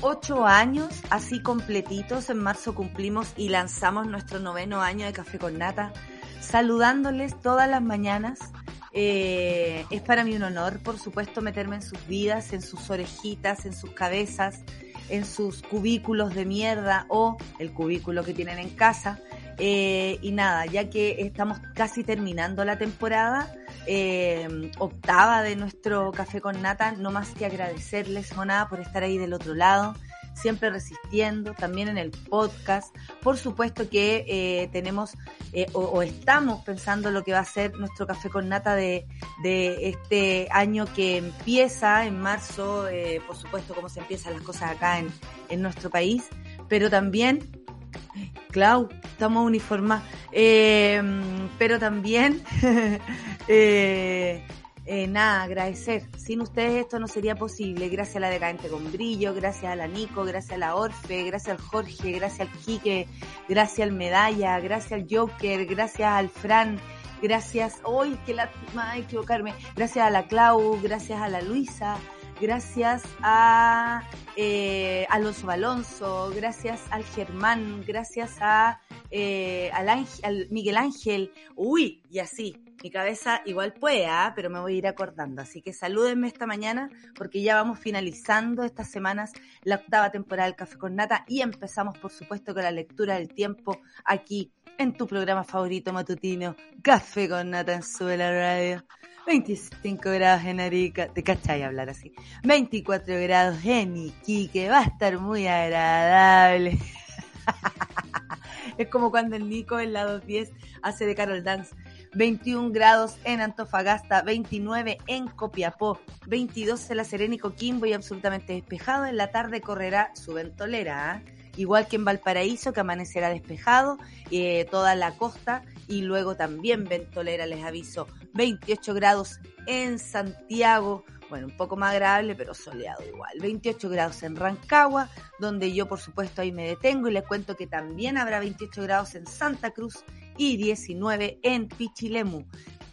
ocho años así completitos. En marzo cumplimos y lanzamos nuestro noveno año de Café con Nata. Saludándoles todas las mañanas. Eh, es para mí un honor, por supuesto, meterme en sus vidas, en sus orejitas, en sus cabezas, en sus cubículos de mierda o el cubículo que tienen en casa. Eh, y nada, ya que estamos casi terminando la temporada eh, octava de nuestro café con nata, no más que agradecerles, Monada, por estar ahí del otro lado, siempre resistiendo, también en el podcast. Por supuesto que eh, tenemos o, estamos pensando lo que va a ser nuestro café con nata de, de este año que empieza en marzo, por supuesto como se empiezan las cosas acá en, en nuestro país, pero también Clau, estamos uniformados. Eh, pero también, eh, eh, nada, agradecer. Sin ustedes esto no sería posible. Gracias a la Decadente con Brillo, gracias a la Nico, gracias a la Orfe, gracias al Jorge, gracias al Quique, gracias al Medalla, gracias al Joker, gracias al Fran, gracias, hoy qué lástima equivocarme, gracias a la Clau, gracias a la Luisa, gracias a eh, Alonso Alonso, gracias al Germán, gracias a eh, al, Ángel, al, Miguel Ángel, uy, y así. Mi cabeza igual puede, ¿ah? pero me voy a ir acordando. Así que salúdenme esta mañana porque ya vamos finalizando estas semanas la octava temporada del Café con Nata y empezamos, por supuesto, con la lectura del tiempo aquí en tu programa favorito matutino, Café con Nata en Sube la Radio. 25 grados en Arica, te cachai hablar así. 24 grados en Iquique, va a estar muy agradable. es como cuando el Nico en la 210 hace de Carol Dance. 21 grados en Antofagasta, 29 en Copiapó, 22 en La Serena y Coquimbo y absolutamente despejado. En la tarde correrá su ventolera, ¿eh? igual que en Valparaíso, que amanecerá despejado, eh, toda la costa y luego también ventolera, les aviso, 28 grados en Santiago, bueno, un poco más agradable, pero soleado igual. 28 grados en Rancagua, donde yo por supuesto ahí me detengo y les cuento que también habrá 28 grados en Santa Cruz y 19 en Pichilemu.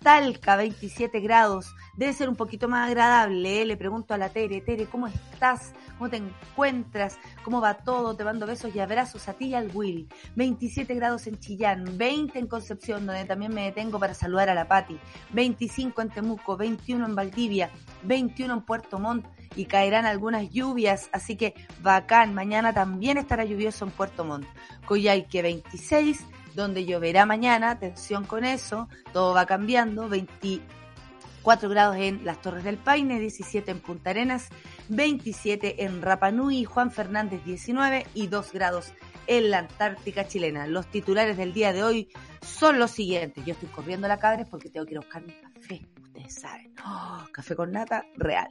Talca, 27 grados. Debe ser un poquito más agradable. ¿eh? Le pregunto a la Tere, Tere, ¿cómo estás? ¿Cómo te encuentras? ¿Cómo va todo? Te mando besos y abrazos a ti y al Will. 27 grados en Chillán, 20 en Concepción, donde también me detengo para saludar a la Pati. 25 en Temuco, 21 en Valdivia, 21 en Puerto Montt y caerán algunas lluvias, así que bacán. Mañana también estará lluvioso en Puerto Montt. Coyhaique 26, donde lloverá mañana, atención con eso, todo va cambiando, 24 grados en las Torres del Paine, 17 en Punta Arenas, 27 en Rapanui, Juan Fernández 19 y 2 grados en la Antártica chilena. Los titulares del día de hoy son los siguientes. Yo estoy corriendo la cabra porque tengo que ir a buscar mi café. Ustedes saben. Oh, café con nata real.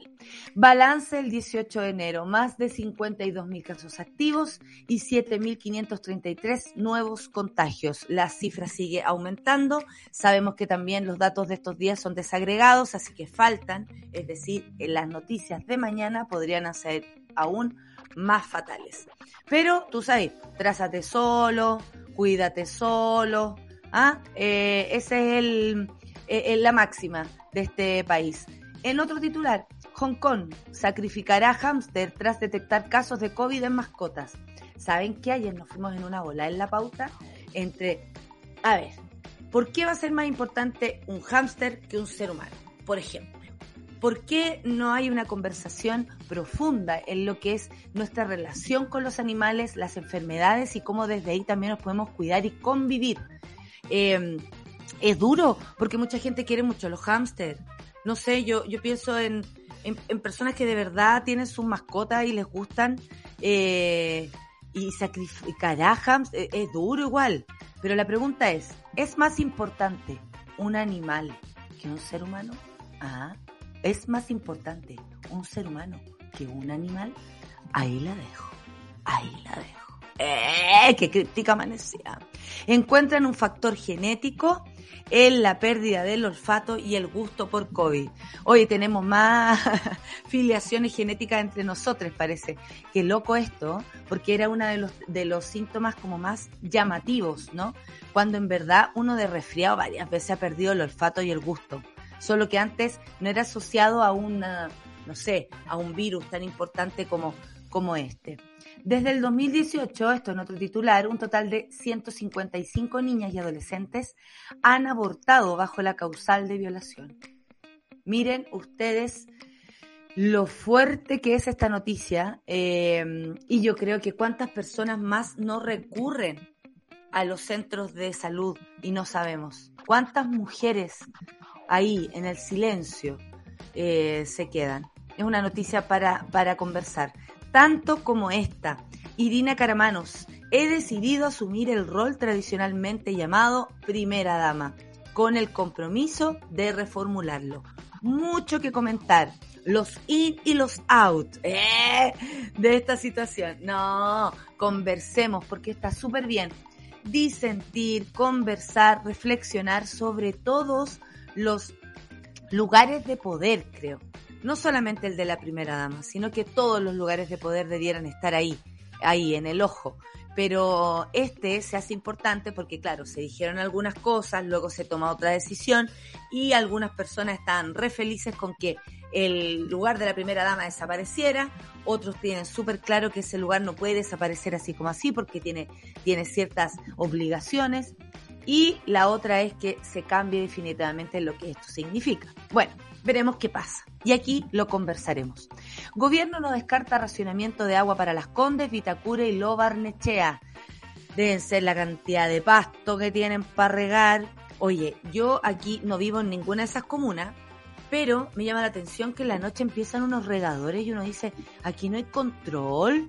Balance el 18 de enero. Más de 52 mil casos activos y 7.533 nuevos contagios. La cifra sigue aumentando. Sabemos que también los datos de estos días son desagregados, así que faltan. Es decir, en las noticias de mañana podrían ser aún más fatales. Pero tú sabes, trázate solo, cuídate solo. ¿ah? Eh, esa es el, eh, la máxima de este país. En otro titular, Hong Kong sacrificará hámster tras detectar casos de COVID en mascotas. ¿Saben que ayer nos fuimos en una bola en la pauta entre, a ver, ¿por qué va a ser más importante un hámster que un ser humano? Por ejemplo. ¿Por qué no hay una conversación profunda en lo que es nuestra relación con los animales, las enfermedades y cómo desde ahí también nos podemos cuidar y convivir? Eh, es duro porque mucha gente quiere mucho los hámsters. No sé, yo, yo pienso en, en, personas que de verdad tienen sus mascotas y les gustan eh, y sacrificará hámster. Es, es duro igual. Pero la pregunta es, ¿es más importante un animal que un ser humano? Ah, ¿es más importante un ser humano que un animal? Ahí la dejo, ahí la dejo. ¡Eh! ¡Qué crítica amanecía! Encuentran un factor genético en la pérdida del olfato y el gusto por COVID. Hoy tenemos más filiaciones genéticas entre nosotros, parece. Qué loco esto, porque era uno de los, de los síntomas como más llamativos, ¿no? Cuando en verdad uno de resfriado varias veces ha perdido el olfato y el gusto. Solo que antes no era asociado a una, no sé, a un virus tan importante como, como este. Desde el 2018, esto en otro titular, un total de 155 niñas y adolescentes han abortado bajo la causal de violación. Miren ustedes lo fuerte que es esta noticia eh, y yo creo que cuántas personas más no recurren a los centros de salud y no sabemos. ¿Cuántas mujeres ahí en el silencio eh, se quedan? Es una noticia para, para conversar tanto como esta. Irina Caramanos, he decidido asumir el rol tradicionalmente llamado primera dama, con el compromiso de reformularlo. Mucho que comentar, los in y los out ¿eh? de esta situación. No, conversemos porque está súper bien. Disentir, conversar, reflexionar sobre todos los lugares de poder, creo no solamente el de la primera dama, sino que todos los lugares de poder debieran estar ahí, ahí en el ojo. Pero este se hace importante porque, claro, se dijeron algunas cosas, luego se toma otra decisión y algunas personas están re felices con que el lugar de la primera dama desapareciera, otros tienen súper claro que ese lugar no puede desaparecer así como así porque tiene, tiene ciertas obligaciones y la otra es que se cambie definitivamente lo que esto significa. Bueno, veremos qué pasa. Y aquí lo conversaremos. Gobierno no descarta racionamiento de agua para las Condes, Vitacura y Lobarnechea. Deben ser la cantidad de pasto que tienen para regar. Oye, yo aquí no vivo en ninguna de esas comunas, pero me llama la atención que en la noche empiezan unos regadores y uno dice, aquí no hay control,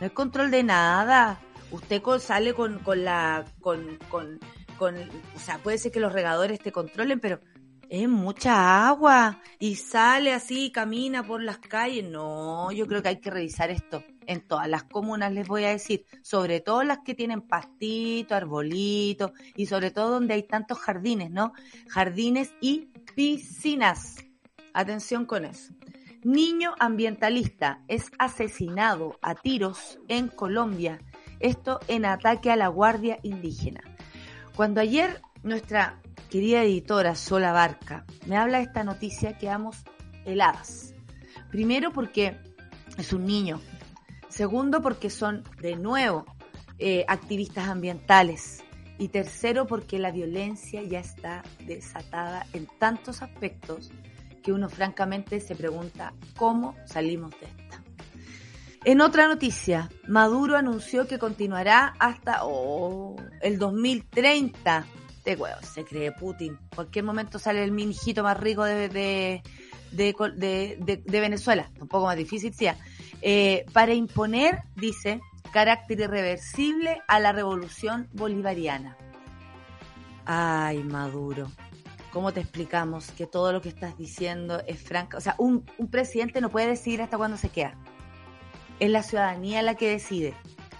no hay control de nada. Usted sale con, con la, con, con, con, o sea, puede ser que los regadores te controlen, pero es mucha agua y sale así, camina por las calles. No, yo creo que hay que revisar esto en todas las comunas, les voy a decir, sobre todo las que tienen pastito, arbolito y sobre todo donde hay tantos jardines, ¿no? Jardines y piscinas. Atención con eso. Niño ambientalista es asesinado a tiros en Colombia. Esto en ataque a la Guardia Indígena. Cuando ayer nuestra querida editora Sola Barca me habla de esta noticia, quedamos heladas. Primero porque es un niño. Segundo porque son de nuevo eh, activistas ambientales. Y tercero porque la violencia ya está desatada en tantos aspectos que uno francamente se pregunta cómo salimos de esta. En otra noticia, Maduro anunció que continuará hasta oh, el 2030 este huevo se cree Putin. Cualquier momento sale el minijito más rico de, de, de, Venezuela, un poco más difícil, sí. Eh, para imponer, dice, carácter irreversible a la revolución bolivariana. Ay, Maduro, ¿cómo te explicamos que todo lo que estás diciendo es franca? O sea, un, un presidente no puede decidir hasta cuándo se queda. Es la ciudadanía la que decide,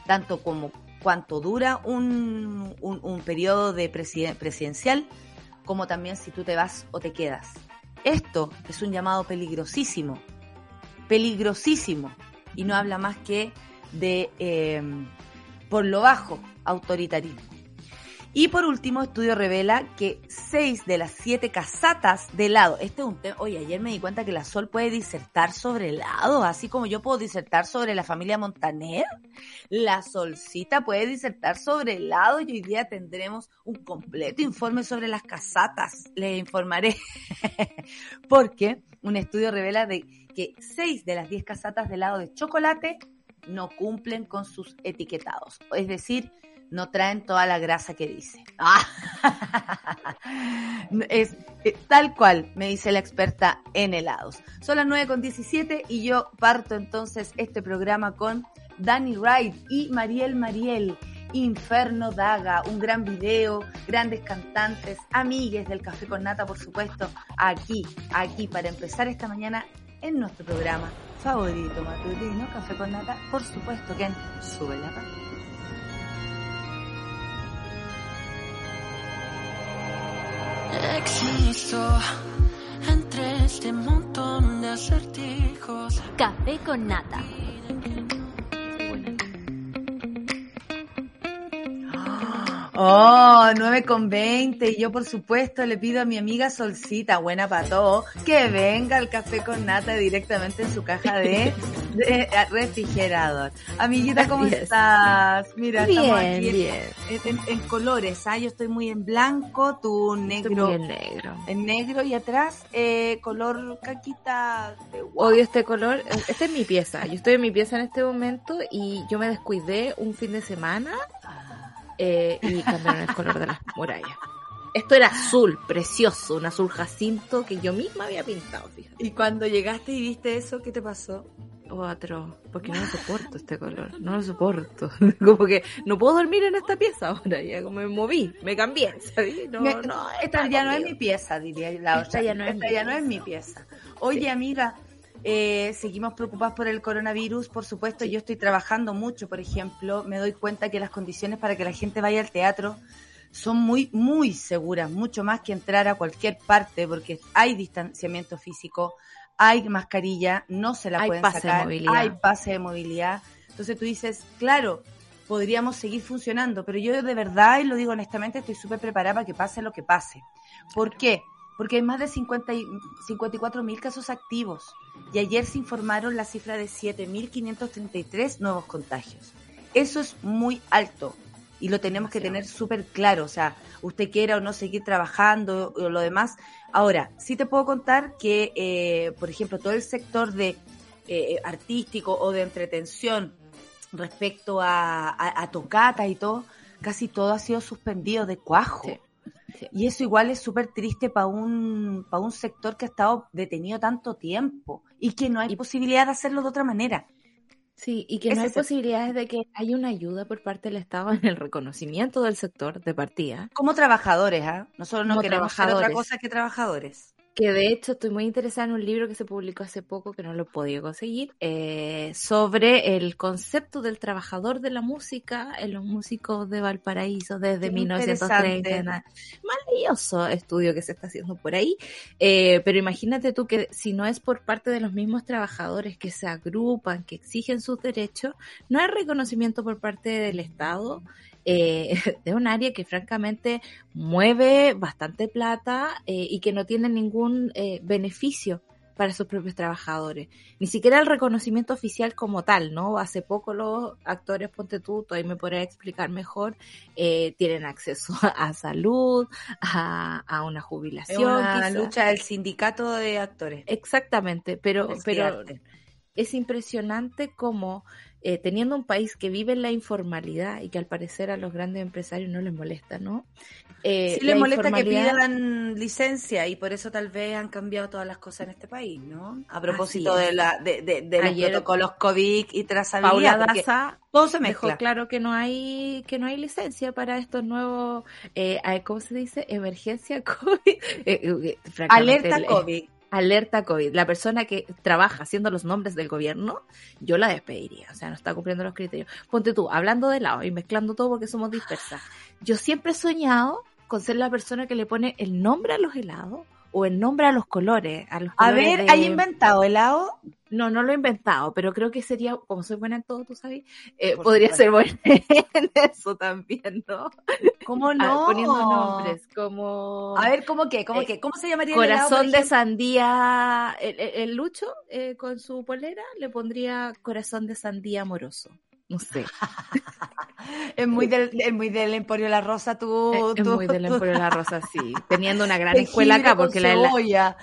tanto como cuánto dura un, un, periodo de presidencial, como también si tú te vas o te quedas. Esto es un llamado peligrosísimo, peligrosísimo, y no habla más que de, eh, por lo bajo, autoritarismo. Y por último, estudio revela que seis de las siete casatas de helado, este es un tema, oye, ayer me di cuenta que la Sol puede disertar sobre helado, así como yo puedo disertar sobre la familia Montaner, la Solcita puede disertar sobre helado y hoy día tendremos un completo informe sobre las casatas, les informaré, porque un estudio revela de que seis de las diez casatas de helado de chocolate no cumplen con sus etiquetados, es decir, no traen toda la grasa que dice. es eh, tal cual, me dice la experta en helados. Son las 9 con 17 y yo parto entonces este programa con Danny Wright y Mariel Mariel. Inferno Daga, un gran video, grandes cantantes, amigues del Café con Nata, por supuesto, aquí, aquí, para empezar esta mañana en nuestro programa favorito matutino, Café con Nata, por supuesto que Sube la Existo entre este montón de acertijos. Café con nata. Oh, 9 con 20. Y yo, por supuesto, le pido a mi amiga Solcita, buena para todo, que venga al café con nata directamente en su caja de, refrigerador. Amiguita, ¿cómo estás? Mira, estamos aquí bien. En, colores. ¿ah? Yo estoy muy en blanco, tú negro. en negro. En negro y atrás, eh, color caquita. De Odio este color. Esta es mi pieza. Yo estoy en mi pieza en este momento y yo me descuidé un fin de semana eh, y cambiaron el color de las murallas. Esto era azul, precioso, un azul jacinto que yo misma había pintado, fíjate. Y cuando llegaste y viste eso, ¿qué te pasó? Otro, porque no lo soporto este color, no lo soporto. Como que no puedo dormir en esta pieza ahora, ya como me moví, me cambié, ¿sabes? No, no, esta ya no es mi pieza, diría la otra. Esta ya no, es, mi ya no es mi pieza. Oye, amiga, eh, seguimos preocupados por el coronavirus, por supuesto. Yo estoy trabajando mucho, por ejemplo. Me doy cuenta que las condiciones para que la gente vaya al teatro son muy, muy seguras, mucho más que entrar a cualquier parte, porque hay distanciamiento físico, hay mascarilla, no se la hay pueden pase sacar, de movilidad. hay pase de movilidad. Entonces tú dices, claro, podríamos seguir funcionando, pero yo de verdad, y lo digo honestamente, estoy súper preparada para que pase lo que pase. ¿Por qué? porque hay más de 50 y, 54 mil casos activos y ayer se informaron la cifra de 7.533 nuevos contagios. Eso es muy alto y lo tenemos que tener súper claro, o sea, usted quiera o no seguir trabajando o lo demás. Ahora, sí te puedo contar que, eh, por ejemplo, todo el sector de eh, artístico o de entretención respecto a, a, tocatas y todo, casi todo ha sido suspendido de cuajo. Y eso igual es súper triste para un, para un sector que ha estado detenido tanto tiempo y que no hay posibilidad de hacerlo de otra manera. Sí, y que no hay posibilidades de que haya una ayuda por parte del Estado en el reconocimiento del sector de partida. Como trabajadores, ¿ah? Nosotros no queremos ser otra cosa que trabajadores que de hecho estoy muy interesada en un libro que se publicó hace poco, que no lo he podido conseguir, eh, sobre el concepto del trabajador de la música en los músicos de Valparaíso desde 1930. Maravilloso estudio que se está haciendo por ahí. Eh, pero imagínate tú que si no es por parte de los mismos trabajadores que se agrupan, que exigen sus derechos, no hay reconocimiento por parte del Estado eh, de un área que francamente mueve bastante plata eh, y que no tiene ningún eh, beneficio para sus propios trabajadores. Ni siquiera el reconocimiento oficial como tal, ¿no? Hace poco los actores, ponte tú, ahí me podría explicar mejor, eh, tienen acceso a salud, a, a una jubilación. Es una lucha del sindicato de actores. Exactamente, pero, pero es impresionante cómo eh, teniendo un país que vive en la informalidad y que al parecer a los grandes empresarios no les molesta, ¿no? Eh, sí les molesta que pidan licencia y por eso tal vez han cambiado todas las cosas en este país, ¿no? A propósito de, la, de, de, de los protocolos COVID y trazabilidad. Paula Daza todo se mejla. Dejó claro que no hay que no hay licencia para estos nuevos, eh, ¿cómo se dice? Emergencia COVID. Eh, Alerta COVID alerta COVID. La persona que trabaja haciendo los nombres del gobierno, yo la despediría. O sea, no está cumpliendo los criterios. Ponte tú, hablando de helado y mezclando todo porque somos dispersas. Yo siempre he soñado con ser la persona que le pone el nombre a los helados o el nombre a los colores. A, los a ver, ¿hay inventado helado? No, no lo he inventado, pero creo que sería, como soy buena en todo, tú sabes, eh, podría ser buena en eso también, ¿no? ¿Cómo no? poniendo nombres, como... A ver, ¿cómo qué? ¿Cómo eh, qué? ¿Cómo se llamaría Corazón de sandía, el, Lucho eh, con su polera le pondría corazón de sandía amoroso no sé. es muy del, es muy del Emporio La Rosa, tú. Es, muy del Emporio La Rosa, sí. Teniendo una gran escuela acá, porque la, la,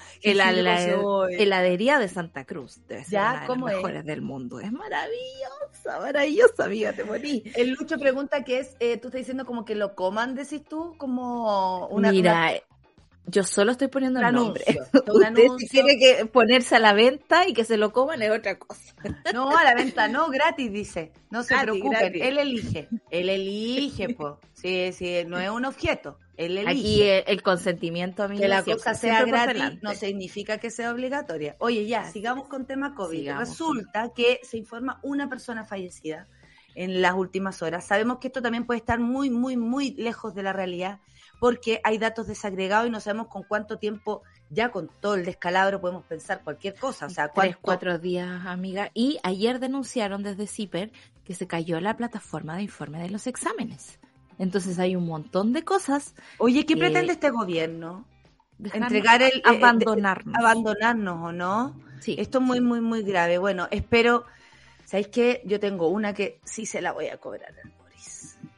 heladería de Santa Cruz debe ser una de las mejores del mundo. Es maravillosa, maravillosa, amiga, te morí. El Lucho pregunta que es, eh, tú estás diciendo como que lo coman, decís tú, como una. Mira, yo solo estoy poniendo el nombre. Usted si que ponerse a la venta y que se lo coman es otra cosa. No, a la venta no, gratis dice. No se preocupen, él elige. Él elige, pues. Sí, sí, no es un objeto. Él elige. Aquí el, consentimiento a mí Que la cosa sea gratis no significa que sea obligatoria. Oye, ya, sigamos con tema COVID. Resulta que se informa una persona fallecida en las últimas horas. Sabemos que esto también puede estar muy, muy, muy lejos de la realidad porque hay datos desagregados y no sabemos con cuánto tiempo, ya con todo el descalabro, podemos pensar cualquier cosa. O sea, Tres, cuatro días, amiga. Y ayer denunciaron desde CIPER que se cayó la plataforma de informe de los exámenes. Entonces hay un montón de cosas. Oye, ¿qué pretende este gobierno? Entregar el... Eh, abandonarnos. abandonarnos, ¿o no? Sí. Esto es muy, muy, muy grave. Bueno, espero... ¿Sabéis qué? Yo tengo una que sí se la voy a cobrar.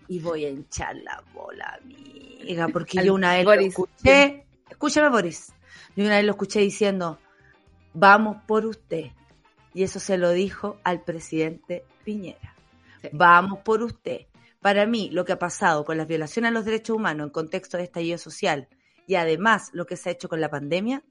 Y voy a hinchar la bola, amiga, porque yo una vez lo escuché... Escúchame, Boris. Yo una vez lo escuché diciendo, vamos por usted. Y eso se lo dijo al presidente Piñera. Vamos por usted. Para mí, lo que ha pasado con las violaciones a los derechos humanos en contexto de estallido social y además lo que se ha hecho con la pandemia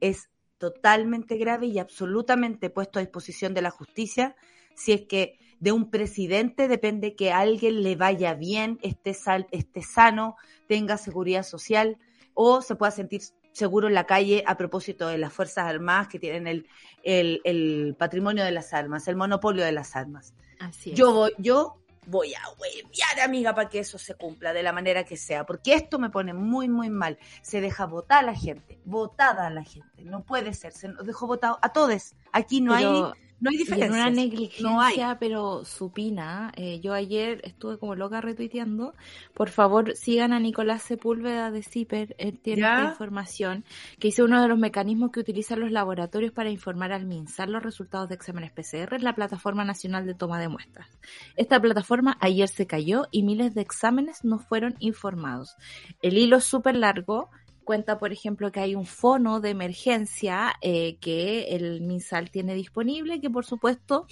es totalmente grave y absolutamente puesto a disposición de la justicia si es que de un presidente depende que a alguien le vaya bien, esté, sal, esté sano, tenga seguridad social o se pueda sentir seguro en la calle a propósito de las Fuerzas Armadas que tienen el, el, el patrimonio de las armas, el monopolio de las armas. Así es. Yo voy, yo voy a hueviar, amiga, para que eso se cumpla de la manera que sea, porque esto me pone muy, muy mal. Se deja votar a la gente, votada a la gente, no puede ser, se nos dejó votado a todos. Aquí no Pero- hay no hay diferencia. una negligencia, No hay. pero supina. Eh, yo ayer estuve como loca retuiteando. Por favor, sigan a Nicolás Sepúlveda de CIPER. Él tiene ¿Ya? esta información, que dice uno de los mecanismos que utilizan los laboratorios para informar al MinSal los resultados de exámenes PCR es la Plataforma Nacional de Toma de Muestras. Esta plataforma ayer se cayó y miles de exámenes no fueron informados. El hilo es súper largo. Cuenta, por ejemplo, que hay un fono de emergencia eh, que el MinSal tiene disponible, que por supuesto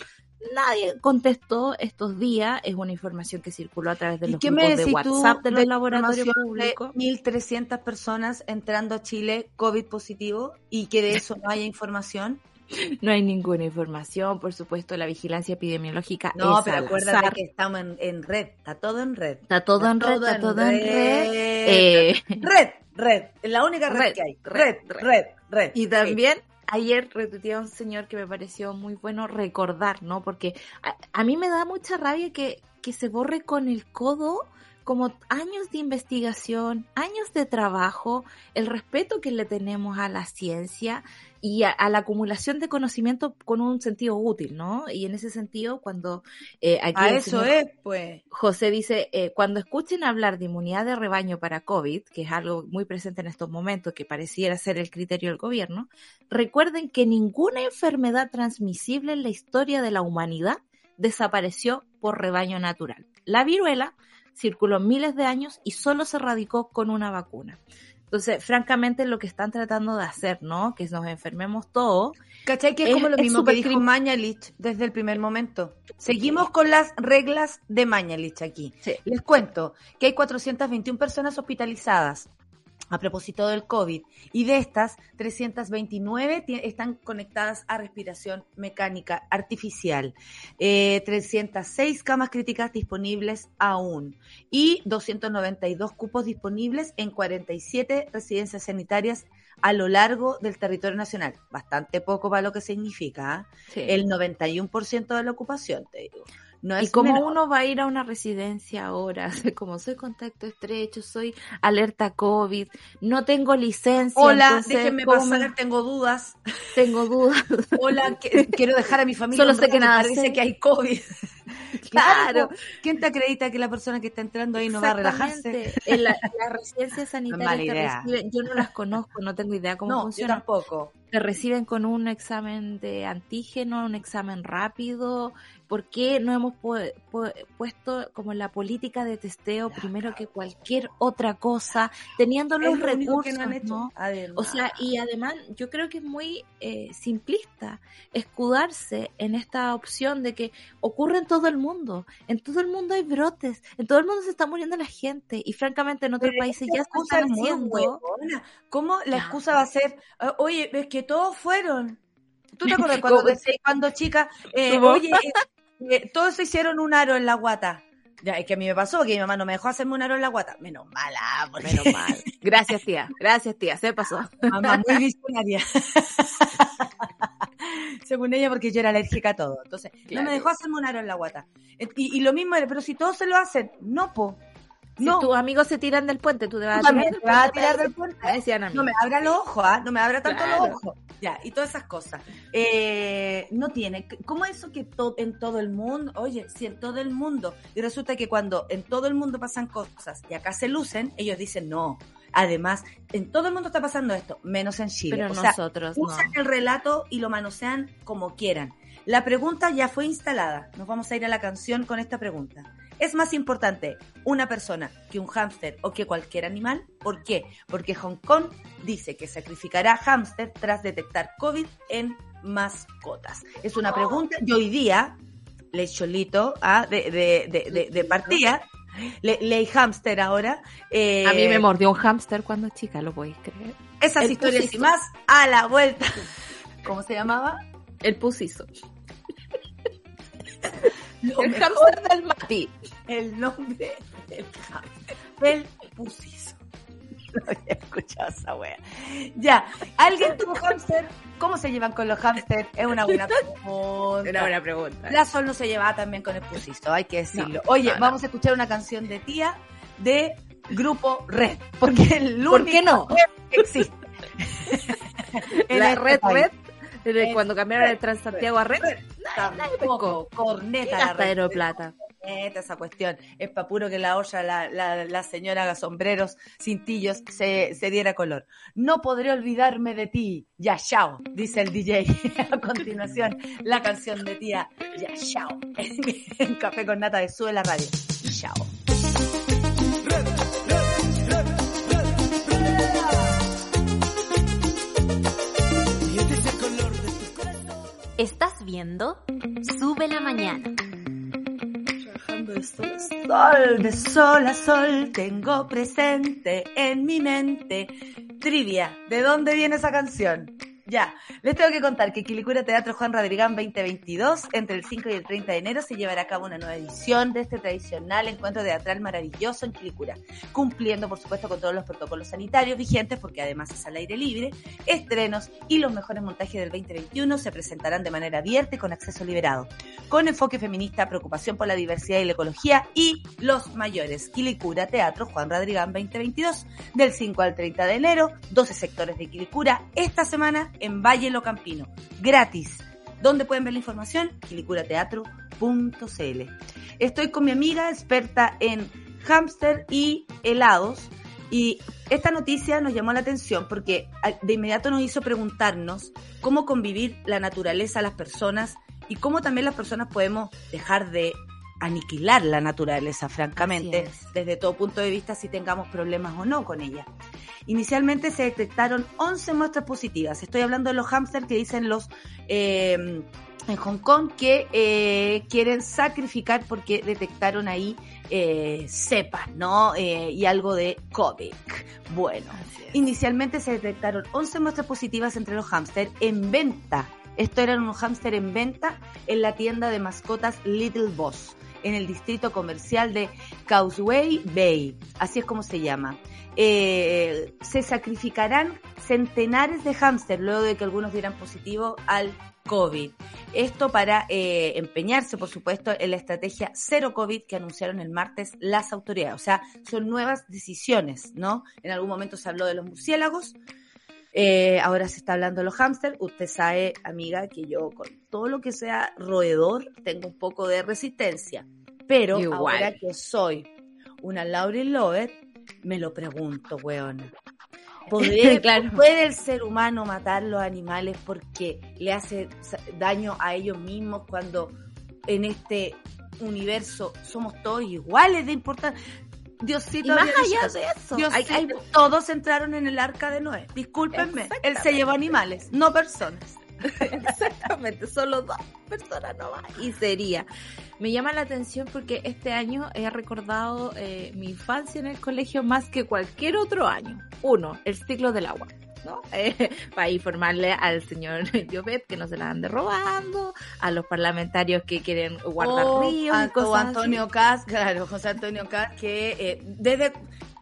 nadie contestó estos días. Es una información que circuló a través de ¿Y los grupos de WhatsApp de los la laboratorios públicos. De 1.300 personas entrando a Chile COVID positivo y que de eso no haya información. No hay ninguna información, por supuesto, la vigilancia epidemiológica No, es pero acuérdate azar. que estamos en, en red, está todo en red. Está todo Está en red, está todo en red. red. Eh, Red, red, la única red, Red, que hay. red, Red, red, red. Y también ayer retuiteé a un señor que me pareció muy bueno recordar, ¿no? Porque a, a mí me da mucha rabia que, que se borre con el codo como años de investigación, años de trabajo, el respeto que le tenemos a la ciencia y a, a la acumulación de conocimiento con un sentido útil, ¿no? Y en ese sentido, cuando eh, aquí A eso es, pues. José dice, eh, cuando escuchen hablar de inmunidad de rebaño para COVID, que es algo muy presente en estos momentos, que pareciera ser el criterio del gobierno, recuerden que ninguna enfermedad transmisible en la historia de la humanidad desapareció por rebaño natural. La viruela circuló miles de años y solo se erradicó con una vacuna. Entonces, francamente, lo que están tratando de hacer, ¿no? Que nos enfermemos todos, ¿Cachai? Que es, Es- como lo mismo que dijo Mañalich desde el primer momento. Seguimos con las reglas de Mañalich aquí. Sí. Les cuento que hay 421 personas hospitalizadas a propósito del COVID y de estas 329 ti- están conectadas a respiración mecánica artificial, eh, 306 camas críticas disponibles aún y 292 cupos disponibles en 47 residencias sanitarias a lo largo del territorio nacional. Bastante poco para lo que significa. ¿ah? El 91% de la ocupación, te digo. No es y como menor. uno va a ir a una residencia ahora, como soy contacto estrecho, soy alerta COVID, no tengo licencia. Hola, entonces, déjenme ¿cómo pasar, tengo dudas. Tengo dudas. Hola, que- quiero dejar a mi familia. Solo sé que nada sé. que hay COVID. Claro. ¿Quién te acredita que la persona que está entrando ahí no va a relajarse? En la- las residencias sanitarias reciben, yo no las conozco, no tengo idea cómo No, yo tampoco. Te reciben con un examen de antígeno, un examen rápido. ¿Por qué no hemos pu- pu- puesto como la política de testeo primero que cualquier otra cosa, teniendo los lo recursos? no han hecho. ¿no? Además. O sea, y además yo creo que es muy eh, simplista escudarse en esta opción de que ocurre en todo el mundo. En todo el mundo hay brotes, en todo el mundo se está muriendo la gente y francamente en otros Pero países ya se están haciendo. ¿Cómo la excusa va a ser, eh, oye, es que todos fueron? ¿Tú te acuerdas cuando, cuando chica, eh, oye, eh, eh, todos se hicieron un aro en la guata? Ya, es que a mí me pasó que mi mamá no me dejó hacerme un aro en la guata. Menos mala, porque Menos mal. Gracias, tía. Gracias, tía. Se pasó. mamá muy visionaria. según ella, porque yo era alérgica a todo. Entonces, no me dejó hacerme un aro en la guata. Y, y lo mismo era, pero si todos se lo hacen, no, po. Si No, tus amigos se tiran del puente, tú te vas tú a tirar del te vas a tirar del puente. Decían a mí. No me abra los ojos, ¿ah? No me abra tanto Claro. los ojos. Ya, y todas esas cosas. Eh, no tiene. ¿Cómo eso que to- en todo el mundo? Oye, si en todo el mundo. Y resulta que cuando en todo el mundo pasan cosas y acá se lucen, ellos dicen no. Además, en todo el mundo está pasando esto, menos en Chile. Pero o sea, nosotros no. usan el relato y lo manosean como quieran. La pregunta ya fue instalada. Nos vamos a ir a la canción con esta pregunta. ¿Es más importante una persona que un hámster o que cualquier animal? ¿Por qué? Porque Hong Kong dice que sacrificará hámster tras detectar COVID en mascotas. Es una pregunta. Y hoy día, le cholito ah, de, de, de, partida, le, ley hámster ahora. eh, A mí me mordió un hámster cuando chica, ¿lo podéis creer? Esas el historias y más a la vuelta. ¿Cómo se llamaba? El pusizo. Lo El mejor hámster del Mati. el nombre del hámster. El pusizo. No había escuchado esa wea. Ya, ¿alguien tuvo hámster? ¿Cómo se llevan con los hámsters? Es una buena pregunta. Una buena pregunta. La Sol no se llevaba también con el pusizo, hay que decirlo. No, Oye, no, no. vamos a escuchar una canción de tía de Grupo Red, porque el ¿Por qué único no? existe. En La red, red, desde cuando cambiaron el Transantiago a red, nadie pescó. Tampoco, corneta ¿Qué la gastadero de plata? Corneta, esa cuestión. Es pa' puro que la olla, la, la, la señora haga sombreros, cintillos, se, se diera color. No podré olvidarme de ti. Ya, chao, dice el DJ. A continuación, la canción de tía. Ya, chao. En Café con Nata de Sube la Radio. Chao. Estás viendo Sube la Mañana. De sol sol, de sol a sol, tengo presente en mi mente. Trivia, ¿de dónde viene esa canción? Ya, les tengo que contar que Quilicura Teatro Juan Radrigán 2022, entre el 5 y el 30 de enero, se llevará a cabo una nueva edición de este tradicional encuentro teatral maravilloso en Quilicura, cumpliendo, por supuesto, con todos los protocolos sanitarios vigentes, porque además es al aire libre. Estrenos y los mejores montajes del 2021 se presentarán de manera abierta y con acceso liberado con enfoque feminista, preocupación por la diversidad y la ecología y los mayores. Quilicura Teatro Juan Radrigán 2022, del 5 al 30 de enero, 12 sectores de Quilicura, esta semana en Valle Lo Campino, gratis. ¿Dónde pueden ver la información? quilicurateatro.cl. Estoy con mi amiga experta en hámster y helados. Y esta noticia nos llamó la atención porque a- de inmediato nos hizo preguntarnos cómo convivir la naturaleza, las personas y cómo también las personas podemos dejar de aniquilar la naturaleza, francamente, desde todo punto de vista, si tengamos problemas o no con ella. Inicialmente se detectaron 11 muestras positivas. Estoy hablando de los hámsters que dicen los eh, en Hong Kong que eh, quieren sacrificar porque detectaron ahí eh, cepas, ¿no? Eh, y algo de COVID. Bueno, Inicialmente se detectaron 11 muestras positivas entre los hámster en venta. Esto eran unos hámster en venta en la tienda de mascotas Little Boss, en el distrito comercial de Causeway Bay. Así es como se llama. Eh, se sacrificarán centenares de hámster luego de que algunos dieran positivo al COVID. Esto para eh, empeñarse, por supuesto, en la estrategia cero COVID que anunciaron el martes las autoridades. O sea, son nuevas decisiones, ¿no? En algún momento se habló de los murciélagos, eh, ahora se está hablando de los hámster. Usted sabe, amiga, que yo con todo lo que sea roedor tengo un poco de resistencia. Pero Igual. ahora que soy una Laurel Lover, me lo pregunto, weón. ¿Podré- Claro. ¿Puede el ser humano matar los animales porque le hace daño a ellos mismos cuando en este universo somos todos iguales de importante? Diosito Y más allá de eso, Dios, hay- hay- todos entraron en el arca de Noé. Discúlpenme, él se llevó animales, no personas. Exactamente, solo dos personas nomás. Y sería. Me llama la atención porque este año he recordado eh, mi infancia en el colegio más que cualquier otro año. Uno, el ciclo del agua. ¿No? Eh, para informarle al señor Llobet que no se la ande robando, a los parlamentarios que quieren guardar ríos a- y cosas o. Antonio Cas, claro, José Antonio Cas, que eh, desde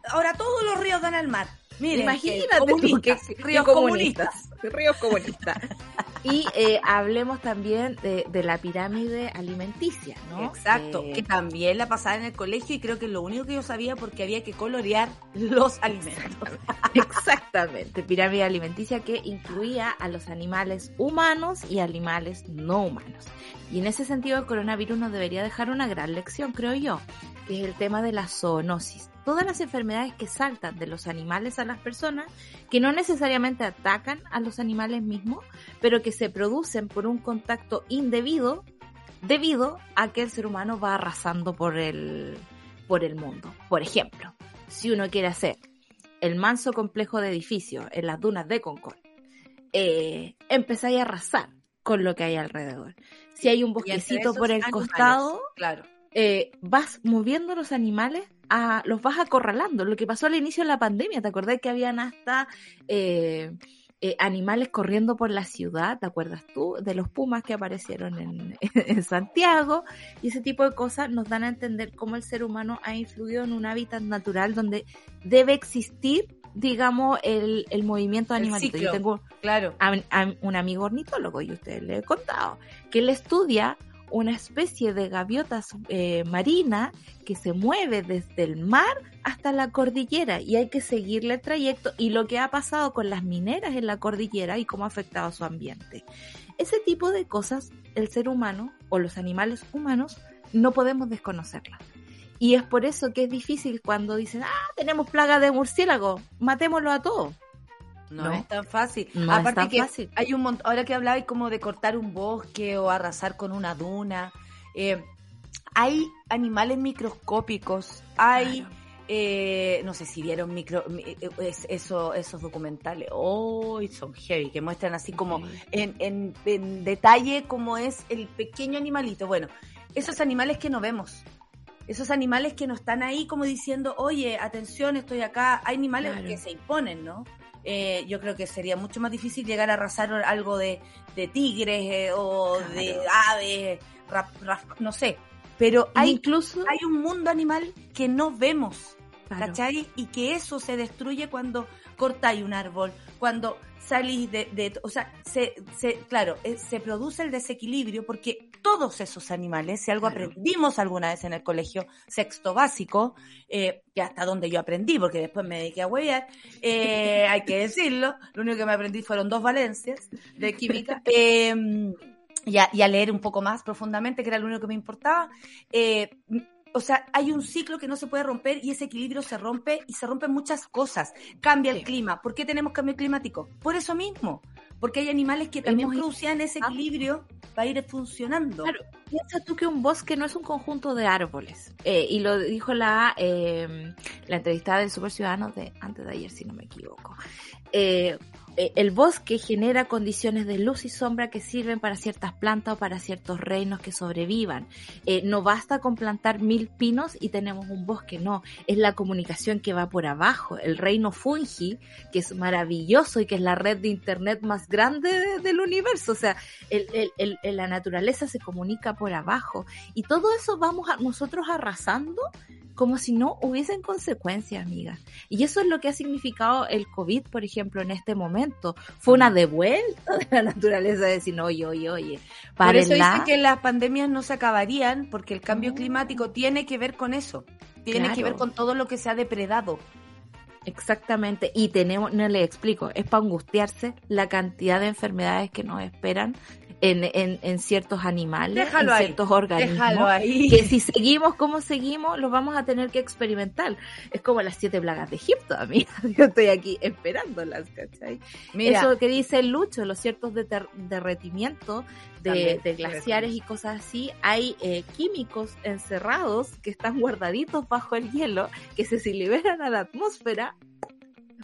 ahora todos los ríos dan al mar. Miren, Imagínate tú que, ríos comunistas, ríos comunistas. Y eh, hablemos también de, de, la pirámide alimenticia, ¿no? Exacto, eh, que también la pasaba en el colegio y creo que lo único que yo sabía porque había que colorear los alimentos. Exactamente, pirámide alimenticia que incluía a los animales humanos y animales no humanos. Y en ese sentido el coronavirus nos debería dejar una gran lección, creo yo, que es el tema de la zoonosis todas las enfermedades que saltan de los animales a las personas, que no necesariamente atacan a los animales mismos, pero que se producen por un contacto indebido debido a que el ser humano va arrasando por el, por el mundo. Por ejemplo, si uno quiere hacer el manso complejo de edificios en las dunas de Concord, eh, empezáis a arrasar con lo que hay alrededor. Si hay un bosquecito por el costado, claro. Eh, vas moviendo los animales los vas acorralando. Lo que pasó al inicio de la pandemia, ¿te acordás que habían hasta eh, eh, animales corriendo por la ciudad? ¿Te acuerdas tú? De los pumas que aparecieron en, en, Santiago. Y ese tipo de cosas nos dan a entender cómo el ser humano ha influido en un hábitat natural donde debe existir digamos, el, el movimiento animalito. Yo tengo claro. un amigo ornitólogo, y usted le he contado, que él estudia una especie de gaviota eh, marina que se mueve desde el mar hasta la cordillera y hay que seguirle el trayecto y lo que ha pasado con las mineras en la cordillera y cómo ha afectado su ambiente. Ese tipo de cosas el ser humano o los animales humanos no podemos desconocerlas. Y es por eso que es difícil cuando dicen, ah, tenemos plaga de murciélago, matémoslo a todos. No, es tan fácil. No Aparte tan que fácil. hay un montón, ahora que hablabais como de cortar un bosque o arrasar con una duna, eh, hay animales microscópicos, hay, Claro. eh, no sé si vieron micro, eh, es- eso, esos documentales, oh, son heavy, que muestran así como en, en, en detalle cómo es el pequeño animalito. Bueno, esos animales que no vemos. Esos animales que no están ahí como diciendo, oye, atención, estoy acá. Hay animales Claro. que se imponen, ¿no? Eh, yo creo que sería mucho más difícil llegar a arrasar algo de, de tigres eh, o Claro. de aves, rap- rap- no sé. Pero hay, incluso hay un mundo animal que no vemos, claro, ¿cachai? Y que eso se destruye cuando cortáis un árbol, cuando salís de, de- o sea, se, se, claro, eh, se produce el desequilibrio porque todos esos animales, si algo Claro. aprendimos alguna vez en el colegio sexto básico, eh, que hasta donde yo aprendí, porque después me dediqué a huevear, eh, hay que decirlo, lo único que me aprendí fueron dos valencias de química, eh, y, a, y a leer un poco más profundamente, que era lo único que me importaba. O sea, hay un ciclo que no se puede romper y ese equilibrio se rompe y se rompen muchas cosas. Cambia el clima. ¿Por qué tenemos cambio climático? Por eso mismo. Porque hay animales que también Hemos- producían ese Ah. equilibrio para ir funcionando. Claro, piensa tú que un bosque no es un conjunto de árboles. Eh, y lo dijo la, eh, la entrevistada del Super Ciudadano de antes de ayer, si no me equivoco. Eh, el bosque genera condiciones de luz y sombra que sirven para ciertas plantas o para ciertos reinos que sobrevivan. Eh, no basta con plantar mil pinos y tenemos un bosque, no. Es la comunicación que va por abajo. El reino fungi, que es maravilloso y que es la red de internet más grande de- del universo. O sea, el- la naturaleza se comunica por abajo y todo eso vamos a, nosotros arrasando como si no hubiesen consecuencias, amigas. Y eso es lo que ha significado el COVID, por ejemplo, en este momento. Fue una devuelta de la naturaleza de decir, oye, oye, oye, Por eso dicen que las pandemias no se acabarían porque el cambio No. climático tiene que ver con eso. Tiene que ver con todo lo que se ha depredado. Exactamente, y tenemos, no le explico, es para angustiarse la cantidad de enfermedades que nos esperan en, en, en ciertos animales, Déjalo en ahí, ciertos organismos. Ahí. que si seguimos como seguimos, lo vamos a tener que experimentar. Es como las siete plagas de Egipto, amiga. Yo estoy aquí esperándolas, ¿cachai? Mira, Eso que dice el Lucho, los ciertos de, También, de glaciares y cosas así, hay eh, químicos encerrados que están guardaditos bajo el hielo, que se, si liberan a la atmósfera,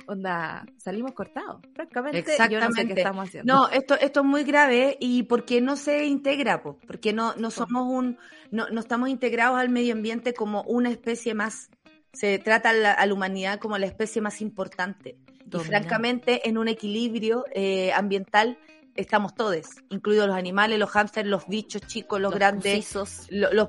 onda, salimos cortados. Francamente, yo no sé qué Exactamente. estamos haciendo. No, esto, esto es muy grave y porque no se integra, po, porque no, no somos un, no, no estamos integrados al medio ambiente como una especie más. Se trata a la, a la humanidad como la especie más importante. Y francamente, en un equilibrio eh, ambiental estamos todos, incluidos los animales, los hámsters, los bichos chicos, los, grandes, pucisos. lo- los,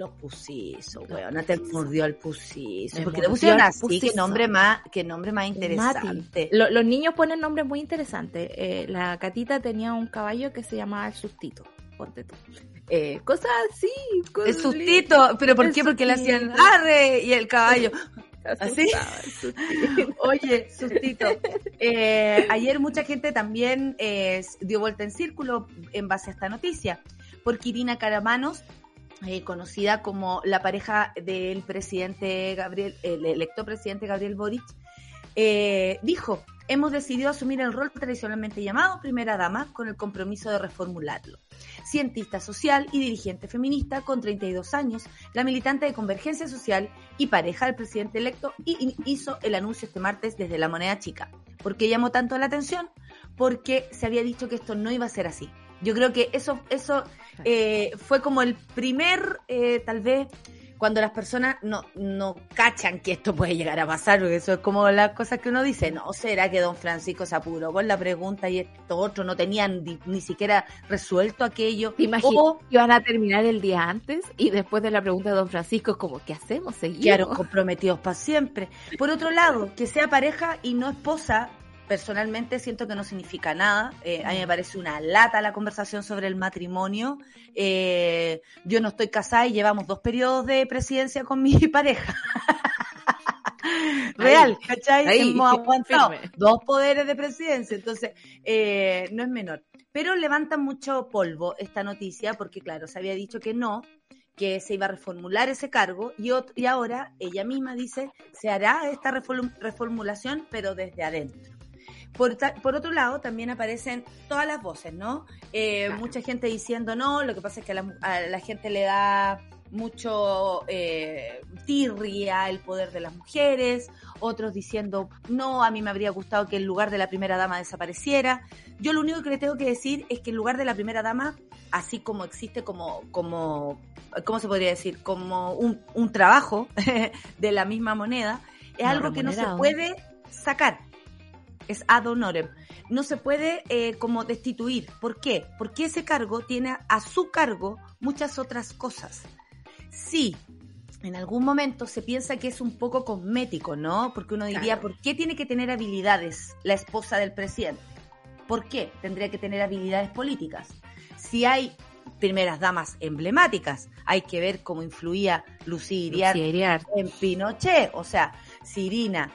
los pusizo, weón. No te mordió el pusizo. Porque le pusieron así, qué nombre más, qué nombre más interesante. Lo- los niños ponen nombres muy interesantes. Eh, la catita tenía un caballo que se llamaba el sustito. Ponte tú. Eh, cosas así. El sustito, pero ¿por qué? Porque le hacían arre y el caballo. ¿Así? Oye, sustito. Eh, ayer mucha gente también eh, dio vuelta en círculo en base a esta noticia, porque Irina Caramanos, eh, conocida como la pareja del presidente Gabriel, el electo presidente Gabriel Boric, eh, dijo, hemos decidido asumir el rol tradicionalmente llamado primera dama con el compromiso de reformularlo. Cientista social y dirigente feminista con 32 años, la militante de Convergencia Social y pareja del presidente electo y hizo el anuncio este martes desde la moneda chica. ¿Por qué llamó tanto la atención? Porque se había dicho que esto no iba a ser así. Yo creo que eso, eso eh, fue como el primer, eh, tal vez, cuando las personas no, no cachan que esto puede llegar a pasar, porque eso es como las cosas que uno dice, no, será que don Francisco se apuró con la pregunta y esto otro, no tenían ni, ni siquiera resuelto aquello. ¿Te imaginas O que iban a terminar el día antes y después de la pregunta de don Francisco es como, ¿qué hacemos? Seguimos. comprometidos para siempre. Por otro lado, que sea pareja y no esposa, personalmente siento que no significa nada. Eh, a mí me parece una lata la conversación sobre el matrimonio. Eh, yo no estoy casada y llevamos dos periodos de presidencia con mi pareja. Real, ¿cachai? ahí, Hemos aguantado firme. dos poderes de presidencia, entonces eh, no es menor. Pero levanta mucho polvo esta noticia porque, claro, se había dicho que no, que se iba a reformular ese cargo y, y ahora ella misma dice se hará esta reform- reformulación pero desde adentro. Por, por otro lado, también aparecen todas las voces, ¿no? Eh, Claro. Mucha gente diciendo no, lo que pasa es que a la, a la gente le da mucho eh, tirria el poder de las mujeres, otros diciendo no, a mí me habría gustado que el lugar de la primera dama desapareciera. Yo lo único que le tengo que decir es que el lugar de la primera dama, así como existe como, como ¿cómo se podría decir? Como un, un trabajo de la misma moneda, es algo que no se puede sacar. Es ad honorem. No se puede eh, como destituir. ¿Por qué? Porque ese cargo tiene a su cargo muchas otras cosas. Sí, en algún momento se piensa que es un poco cosmético, ¿no? Porque uno diría, Claro. ¿por qué tiene que tener habilidades la esposa del presidente? ¿Por qué tendría que tener habilidades políticas? Si hay primeras damas emblemáticas, hay que ver cómo influía Lucía Iriarte. en Pinochet. O sea, si Irina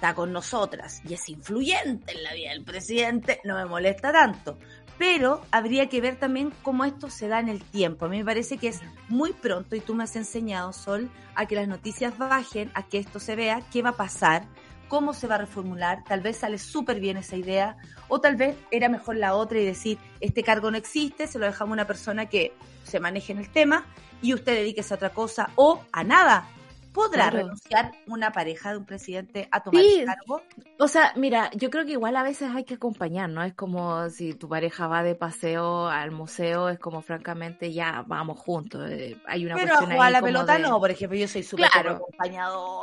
está con nosotras y es influyente en la vida del presidente, no me molesta tanto. Pero habría que ver también cómo esto se da en el tiempo. A mí me parece que es muy pronto, y tú me has enseñado, Sol, a que las noticias bajen, a que esto se vea, qué va a pasar, cómo se va a reformular. Tal vez sale súper bien esa idea, o tal vez era mejor la otra y decir, este cargo no existe, se lo dejamos a una persona que se maneje en el tema y usted dedíquese a otra cosa o a nada. ¿Podrá Claro. renunciar una pareja de un presidente a tomar Sí. ese cargo? O sea, mira, yo creo que igual a veces hay que acompañar, ¿no? Es como si tu pareja va de paseo al museo, es como francamente ya vamos juntos. eh, hay una Pero a cuestión ahí la como pelota de- no, por ejemplo, yo soy súper Claro.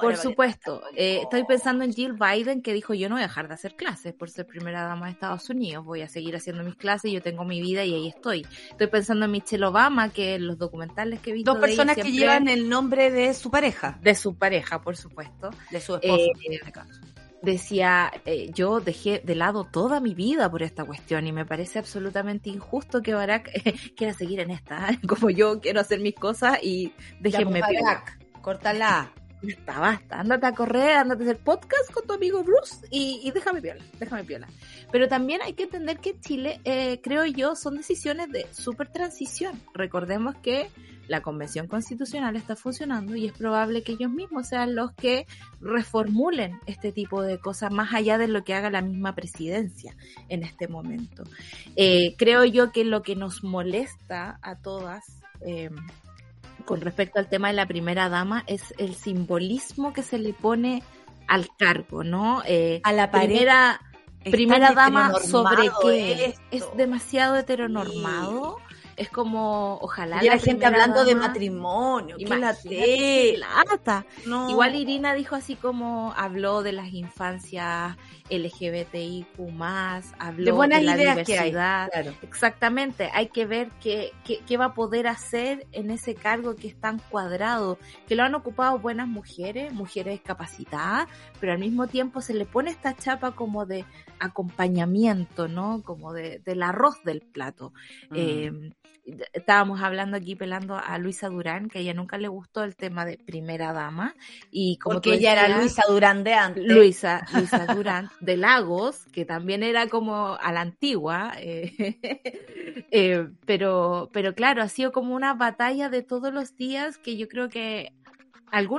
Por supuesto. Eh, estoy pensando en Jill Biden que dijo yo no voy a dejar de hacer clases por ser primera dama de Estados Unidos. Voy a seguir haciendo mis clases, yo tengo mi vida y ahí estoy. Estoy pensando en Michelle Obama que en los documentales que he visto Dos de ella personas que llevan el nombre de su pareja, de su pareja, por supuesto. de su esposo. Eh, en este caso. decía, eh, yo dejé de lado toda mi vida por esta cuestión y me parece absolutamente injusto que Barack eh, quiera seguir en esta, como yo quiero hacer mis cosas y déjenme Ya, pues. Barack, Córtala. Basta, basta, ándate a correr, ándate a hacer podcast con tu amigo Bruce y, y déjame piola, déjame piola. Pero también hay que entender que Chile, eh, creo yo, son decisiones de super transición. Recordemos que la Convención Constitucional está funcionando y es probable que ellos mismos sean los que reformulen este tipo de cosas más allá de lo que haga la misma presidencia en este momento. Eh, creo yo que lo que nos molesta a todas eh, con respecto al tema de la primera dama es el simbolismo que se le pone al cargo, ¿no? Eh, A la pared. primera primera dama sobre qué es demasiado heteronormado es como, ojalá. Y la, gente hablando de matrimonio, qué lata. Igual Irina dijo así como habló de las infancias LGBTIQ+, habló de, la diversidad. Exactamente, hay que ver qué, qué, qué, va a poder hacer en ese cargo que es tan cuadrado, que lo han ocupado buenas mujeres, mujeres capacitadas, pero al mismo tiempo se le pone esta chapa como de acompañamiento, ¿no? Como de, del arroz del plato. Mm. Eh, estábamos hablando aquí pelando a Luisa Durán, que a ella nunca le gustó el tema de primera dama. Y como Porque ella era Luisa Durán de antes. Luisa, Luisa Durán de Lagos, que también era como a la antigua. Eh, eh, pero, pero claro, ha sido como una batalla de todos los días que yo creo que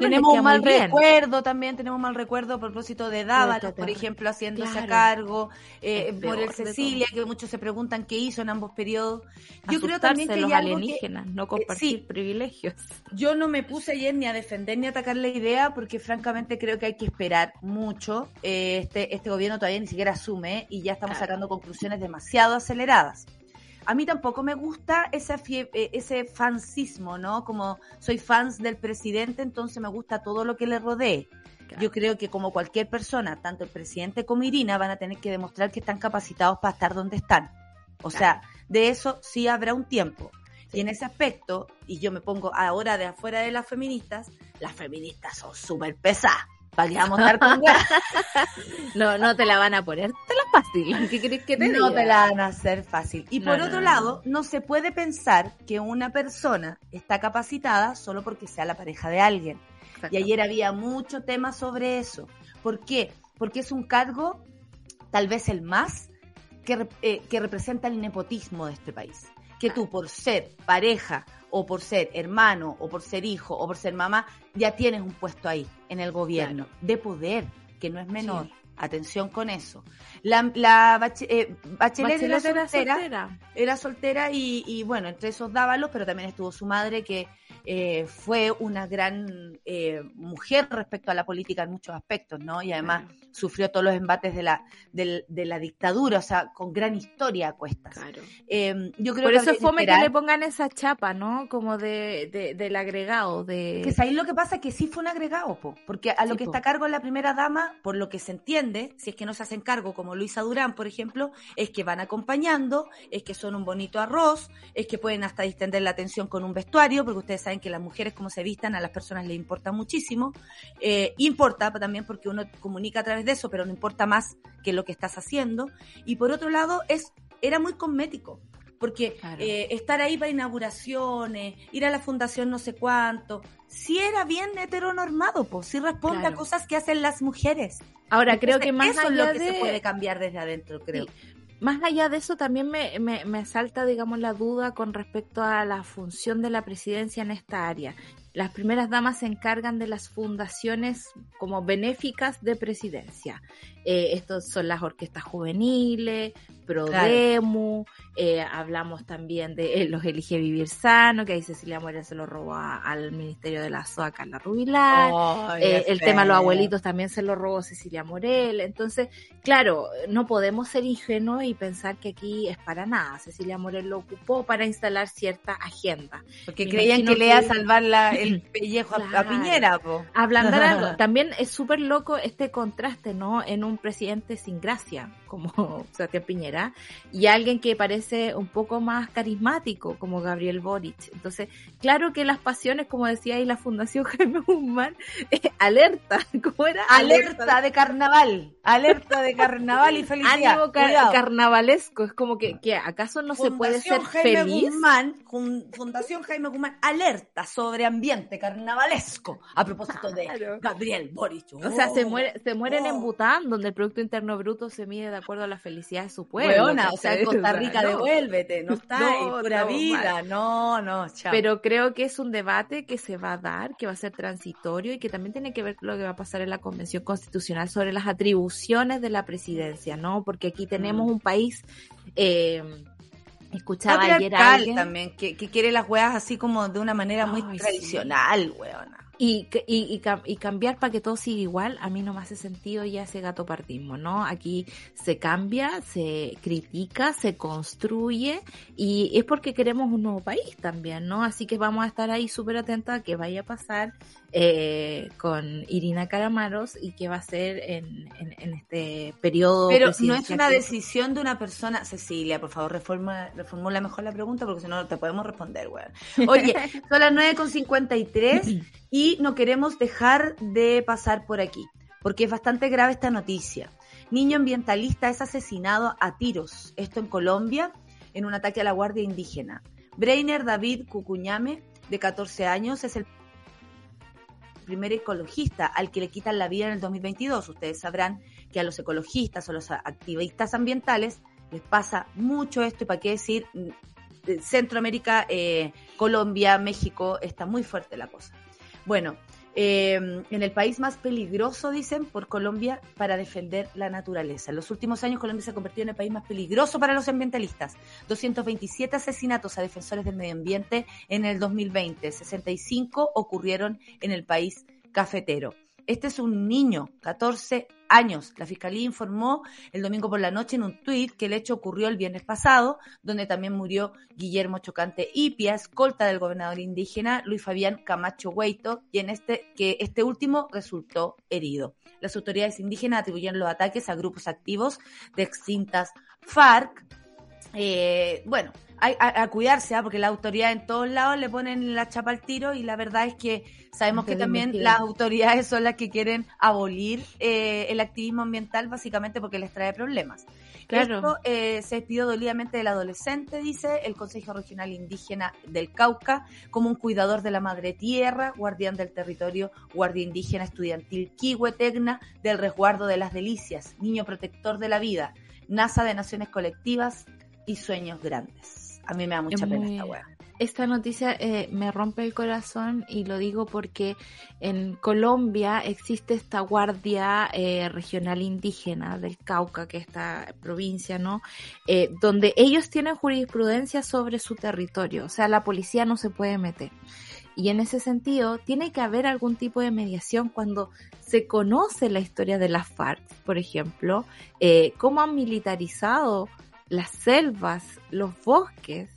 tenemos un mal recuerdo también, tenemos mal recuerdo a propósito de Dávalos, por ejemplo, haciéndose a cargo, eh, por el Cecilia, que muchos se preguntan qué hizo en ambos periodos. Yo creo también que los alienígenas, no eh, compartir privilegios. Yo no me puse ayer ni a defender ni a atacar la idea, porque francamente creo que hay que esperar mucho. Eh, este, este gobierno todavía ni siquiera asume y ya estamos sacando conclusiones demasiado aceleradas a mí tampoco me gusta ese, eh, ese fansismo, ¿no? Como soy fans del presidente, entonces me gusta todo lo que le rodee. Yo creo que como cualquier persona, tanto el presidente como Irina van a tener que demostrar que están capacitados para estar donde están. O sea, de eso sí habrá un tiempo. Y en ese aspecto, y yo me pongo ahora de afuera de las feministas, las feministas son súper pesadas. ¿Para vamos a estar con No, no te la van a poner, te la fácil. ¿Qué crees que te No te la van a hacer fácil. Y por otro lado, no se puede pensar que una persona está capacitada solo porque sea la pareja de alguien. Y ayer había mucho tema sobre eso. ¿Por qué? Porque es un cargo, tal vez el más, que, eh, que representa el nepotismo de este país. Que tú, por ser pareja o por ser hermano, o por ser hijo, o por ser mamá, ya tienes un puesto ahí en el gobierno de poder, que no es menor. Atención con eso. La, la eh, Bachelet, era, soltera, era soltera, y, y, bueno, entre esos dávalos, pero también estuvo su madre que eh, fue una gran eh, mujer respecto a la política en muchos aspectos, ¿no? Y además sufrió todos los embates de la, de, la dictadura, o sea, con gran historia a cuestas. Claro. Eh, yo creo Por eso es fome que le pongan esa chapa, ¿no? Como de, del agregado. De... Que ahí lo que pasa es que sí fue un agregado, po, porque a lo que está a cargo la primera dama, por lo que se entiende, si es que no se hacen cargo, como Luisa Durán, por ejemplo, es que van acompañando, es que son un bonito arroz, es que pueden hasta distender la atención con un vestuario, porque ustedes saben que las mujeres como se vistan a las personas les importa muchísimo. Eh, importa también porque uno comunica a través de eso, pero no importa más que lo que estás haciendo. Y por otro lado, es era muy cosmético. Porque eh, estar ahí para inauguraciones, ir a la fundación no sé cuánto, si era bien heteronormado, pues si responde a cosas que hacen las mujeres. Ahora, creo que más eso es lo que se puede cambiar desde adentro, creo más allá de eso, también me, me, me, salta, digamos, la duda con respecto a la función de la presidencia en esta área. Las primeras damas se encargan de las fundaciones como benéficas de presidencia. Eh, estos son las orquestas juveniles, Prodemu, eh, hablamos también de eh, los Elige Vivir Sano, que ahí Cecilia Morel se lo robó al Ministerio de la SOA, Carla Rubilar. el tema de los abuelitos también se lo robó Cecilia Morel. Entonces, claro, no podemos ser ingenuos y pensar que aquí es para nada. Cecilia Morel lo ocupó para instalar cierta agenda. Porque creían que, le iba a salvar el pellejo a, Piñera. Po. Ablandar algo. También es súper loco este contraste, ¿no? En un presidente sin gracia, como Sebastián Piñera, y alguien que parece un poco más carismático, como Gabriel Boric. Entonces, claro que las pasiones, como decía ahí la Fundación Jaime Guzmán, alerta, ¿cómo era? Alerta, de carnaval, alerta de carnaval y felicidad. Ánimo carnavalesco, es como que, que ¿acaso no se puede ser Jaime feliz? Guzmán, Fundación Jaime Guzmán, alerta sobre ambiente carnavalesco, a propósito de Gabriel Boric. O sea, se, muere, se mueren en oh. Bután, donde el Producto Interno Bruto se mide de acuerdo a la felicidad de su pueblo. o sea, en Costa Rica devuélvete, no está no, pura vida, no, no, chao. Pero creo que es un debate que se va a dar, que va a ser transitorio y que también tiene que ver con lo que va a pasar en la Convención Constitucional sobre las atribuciones de la presidencia, ¿no? Porque aquí tenemos mm. un país... Eh, escuchaba ayer alguien también que, quiere las weas así como de una manera muy tradicional, weona. Y, y, y, cambiar para que todo siga igual, a mí no me hace sentido ya ese gato partismo, ¿no? Aquí se cambia, se critica, se construye y es porque queremos un nuevo país también, ¿no? Así que vamos a estar ahí súper atentos a qué vaya a pasar eh, con Irina Caramaros y qué va a ser en, en, este periodo. Pero no es una decisión de una persona, Cecilia, por favor, reforma, reformula mejor la pregunta porque si no te podemos responder, güey. Oye, son las 9.53 y no queremos dejar de pasar por aquí, porque es bastante grave esta noticia. Niño ambientalista es asesinado a tiros, esto en Colombia, en un ataque a la Guardia Indígena. Breiner David Cucuñame, de 14 años, es el primer ecologista al que le quitan la vida en el 2022. Ustedes sabrán que a los ecologistas o los activistas ambientales les pasa mucho esto y para qué decir mm, Centroamérica, eh, Colombia, México, está muy fuerte la cosa. Bueno, em, en el país más peligroso, dicen, por Colombia para defender la naturaleza. En los últimos años Colombia se ha convertido en el país más peligroso para los ambientalistas. 227 asesinatos a defensores del medio ambiente en el 2020. 65 ocurrieron en el país cafetero. Este es un niño, 14 años. La fiscalía informó el domingo por la noche en un tuit que el hecho ocurrió el viernes pasado, donde también murió Guillermo Chocante Ipia, escolta del gobernador indígena Luis Fabián Camacho Hueito, y en este que este último resultó herido. Las autoridades indígenas atribuyeron los ataques a grupos activos de extintas FARC. Eh, bueno, a, cuidarse, ¿ah? porque la autoridad en todos lados le ponen la chapa al tiro y la verdad es que sabemos que también las autoridades son las que quieren abolir eh, el activismo ambiental básicamente porque les trae problemas. Claro. Esto eh, se despidió dolidamente del adolescente, dice el Consejo Regional Indígena del Cauca, como un cuidador de la madre tierra, guardián del territorio, guardia indígena estudiantil Kiwe Tecna, del resguardo de las delicias, niño protector de la vida, NASA de Naciones Colectivas y Sueños Grandes. A mí me da mucha pena esta weá. Esta noticia eh, me rompe el corazón y lo digo porque en Colombia existe esta guardia eh, regional indígena del Cauca, que es esta provincia, ¿no? Eh, donde ellos tienen jurisprudencia sobre su territorio, o sea, la policía no se puede meter. Y en ese sentido, tiene que haber algún tipo de mediación cuando se conoce la historia de las FARC, por ejemplo, cómo han militarizado las selvas, los bosques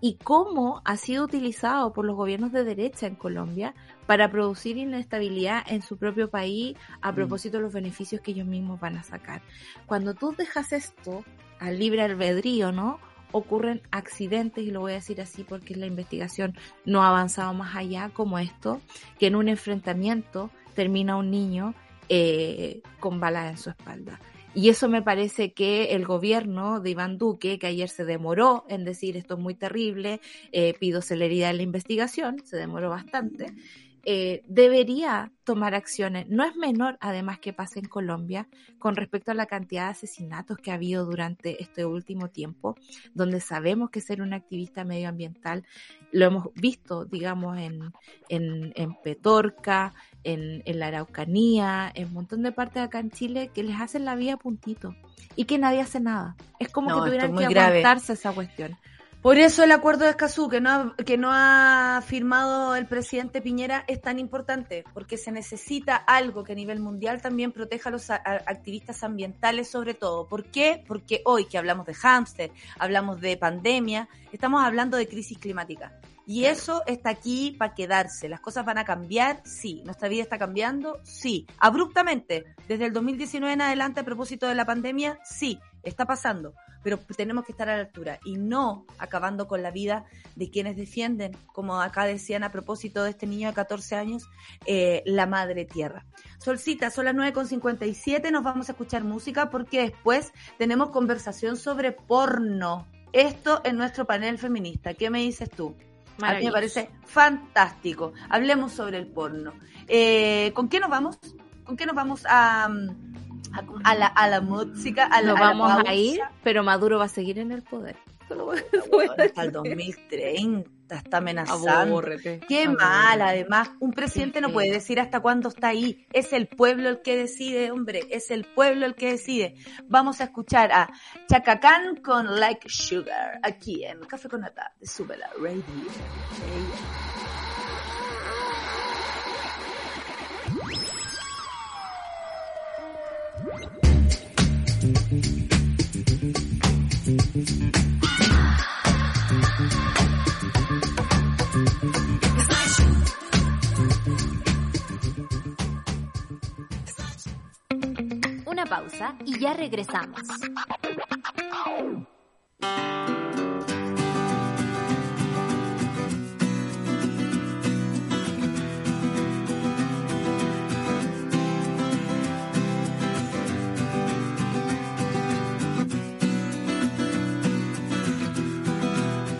y cómo ha sido utilizado por los gobiernos de derecha en Colombia para producir inestabilidad en su propio país a mm. propósito de los beneficios que ellos mismos van a sacar. Cuando tú dejas esto al libre albedrío, ¿no? ocurren accidentes, y lo voy a decir así porque la investigación no ha avanzado más allá, como esto, que en un enfrentamiento termina un niño eh, con balas en su espalda. Y eso me parece que el gobierno de Iván Duque, que ayer se demoró en decir esto es muy terrible, eh, pido celeridad en la investigación, se demoró bastante, eh, debería tomar acciones. No es menor, además, que pase en Colombia con respecto a la cantidad de asesinatos que ha habido durante este último tiempo, donde sabemos que ser un activista medioambiental lo hemos visto, digamos, en, en, en Petorca, en, en, la Araucanía, en un montón de partes acá en Chile, que les hacen la vida puntito y que nadie hace nada. Es como que tuvieran que aguantarse esa cuestión. Por eso el acuerdo de Escazú, que no, ha, que no ha firmado el presidente Piñera, es tan importante, porque se necesita algo que a nivel mundial también proteja a los activistas ambientales sobre todo. ¿Por qué? Porque hoy que hablamos de hámster, hablamos de pandemia, estamos hablando de crisis climática. Y eso está aquí para quedarse. ¿Las cosas van a cambiar? Sí. ¿Nuestra vida está cambiando? Sí. Abruptamente, desde el 2019 en adelante a propósito de la pandemia, sí, está pasando pero tenemos que estar a la altura y no acabando con la vida de quienes defienden, como acá decían a propósito de este niño de 14 años, eh, la madre tierra. Solcita, son las 9.57, nos vamos a escuchar música porque después tenemos conversación sobre porno. Esto en nuestro panel feminista. ¿Qué me dices tú? A mí me parece fantástico. Hablemos sobre el porno. Eh, ¿Con qué nos vamos? ¿Con qué nos vamos a... Mm, a la, a la música, a la, Lo vamos a, ir, pero Maduro va a seguir en el poder. hasta el 2030 está amenazando. Qué mal, además, un presidente no puede decir hasta cuándo está ahí. Es el pueblo el que decide, hombre, es el pueblo el que decide. Vamos a escuchar a Chacacán con Like Sugar aquí en Café con Nata de Súbela Radio. Una pausa y ya regresamos.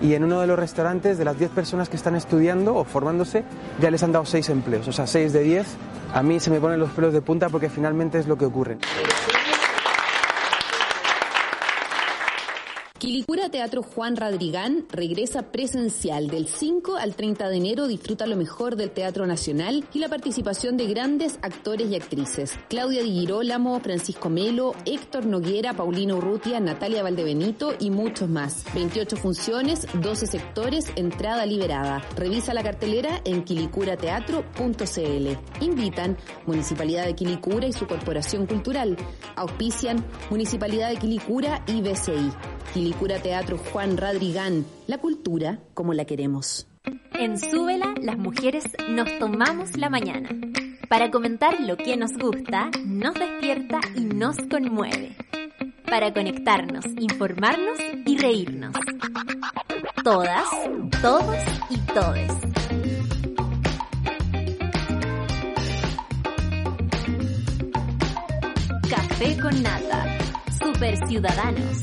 y en uno de los restaurantes de las 10 personas que están estudiando o formándose ya les han dado 6 empleos, o sea, 6 de 10. A mí se me ponen los pelos de punta porque finalmente es lo que ocurre. Quilicura Teatro Juan Radrigán regresa presencial del 5 al 30 de enero. Disfruta lo mejor del Teatro Nacional y la participación de grandes actores y actrices. Claudia Di Girolamo, Francisco Melo, Héctor Noguera, Paulino Urrutia, Natalia Valdebenito y muchos más. 28 funciones, 12 sectores, entrada liberada. Revisa la cartelera en quilicurateatro.cl. Invitan Municipalidad de Quilicura y su Corporación Cultural. Auspician Municipalidad de Quilicura y BCI. Quilicura Teatro Juan Radrigán, la cultura como la queremos. En Súbela, las mujeres nos tomamos la mañana para comentar lo que nos gusta, nos despierta y nos conmueve. Para conectarnos, informarnos y reírnos. Todas, todos y todes. Café con nata. Super Ciudadanos.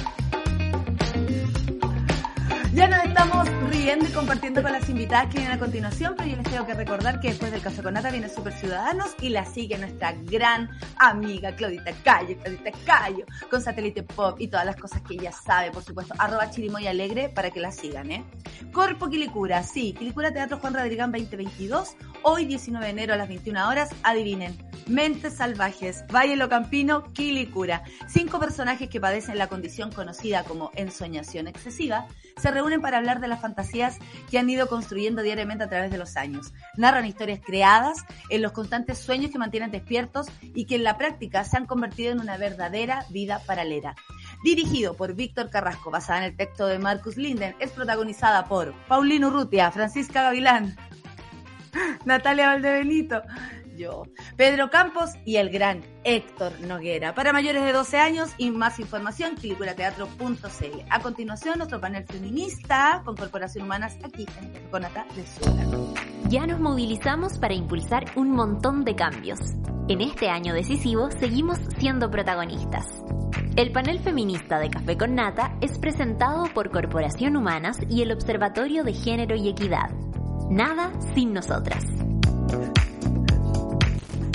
Ya nos estamos riendo y compartiendo con las invitadas que vienen a continuación, pero yo les tengo que recordar que después del Café con Nata viene Super Ciudadanos y la sigue nuestra gran amiga Claudita Cayo, Claudita Cayo, con Satélite Pop y todas las cosas que ella sabe, por supuesto, arroba chirimoy alegre para que la sigan, ¿eh? Corpo Quilicura, sí, Quilicura Teatro Juan Radrigán 2022, hoy 19 de enero a las 21 horas, adivinen, Mentes Salvajes, Valle Locampino, Quilicura. Cinco personajes que padecen la condición conocida como ensoñación excesiva se reúnen para hablar de las fantasías que han ido construyendo diariamente a través de los años. Narran historias creadas en los constantes sueños que mantienen despiertos y que en la práctica se han convertido en una verdadera vida paralela. Dirigido por Víctor Carrasco, basada en el texto de Marcus Linden, es protagonizada por Paulino Urrutia, Francisca Gavilán, Natalia Valdebenito, Pedro Campos y el gran Héctor Noguera. Para mayores de 12 años y más información, quilicurateatro.cl. A continuación, nuestro panel feminista con Corporación Humanas aquí en Conata de Ciudad. Ya nos movilizamos para impulsar un montón de cambios. En este año decisivo seguimos siendo protagonistas. El panel feminista de Café con Nata es presentado por Corporación Humanas y el Observatorio de Género y Equidad. Nada sin nosotras.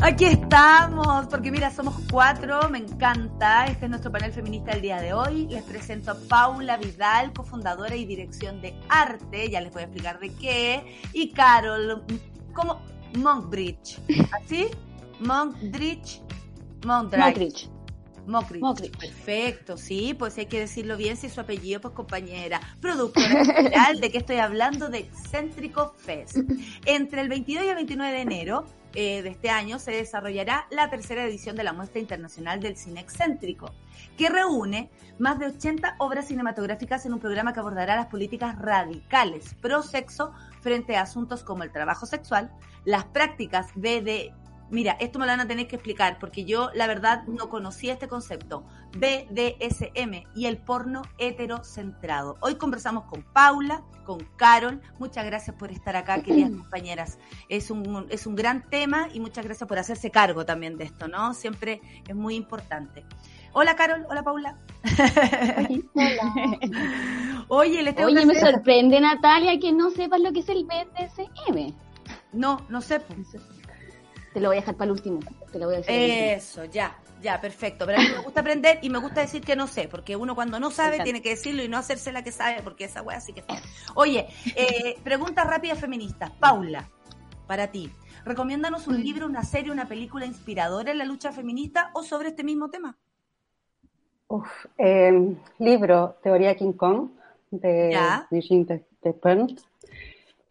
Aquí estamos, porque mira, somos cuatro, me encanta. Este es nuestro panel feminista del día de hoy. Les presento a Paula Vidal, cofundadora y dirección de arte, ya les voy a explicar de qué. Y Carol, como Monkbridge, ¿así? Monkbridge, Monkbridge. Mockridge. Mockridge. Perfecto, sí, pues hay que decirlo bien si su apellido, pues compañera. Productora general, ¿de qué estoy hablando? De Excéntrico Fest. Entre el 22 y el 29 de enero eh, de este año se desarrollará la tercera edición de la muestra internacional del cine excéntrico, que reúne más de 80 obras cinematográficas en un programa que abordará las políticas radicales pro sexo frente a asuntos como el trabajo sexual, las prácticas BD, Mira, esto me lo van a tener que explicar porque yo la verdad no conocía este concepto. BDSM y el porno heterocentrado. Hoy conversamos con Paula, con Carol. Muchas gracias por estar acá, queridas compañeras. Es un, es un gran tema y muchas gracias por hacerse cargo también de esto, ¿no? Siempre es muy importante. Hola Carol, hola Paula. Hola. Oye, les tengo Oye, que me hacer- sorprende, Natalia, que no sepas lo que es el BDSM. No, no sé. po. Te lo voy a dejar para el último. Te lo voy a último. Eso, ya, ya, perfecto. Pero a mí me gusta aprender y me gusta decir que no sé, porque uno cuando no sabe Exacto. tiene que decirlo y no hacerse la que sabe, porque esa wea sí que está. Oye, eh, preguntas rápidas feministas. Paula, para ti, recomiéndanos un libro, una serie, una película inspiradora en la lucha feminista o sobre este mismo tema. Uf, eh, libro Teoría King Kong de Ya. Virginie de- Despentes.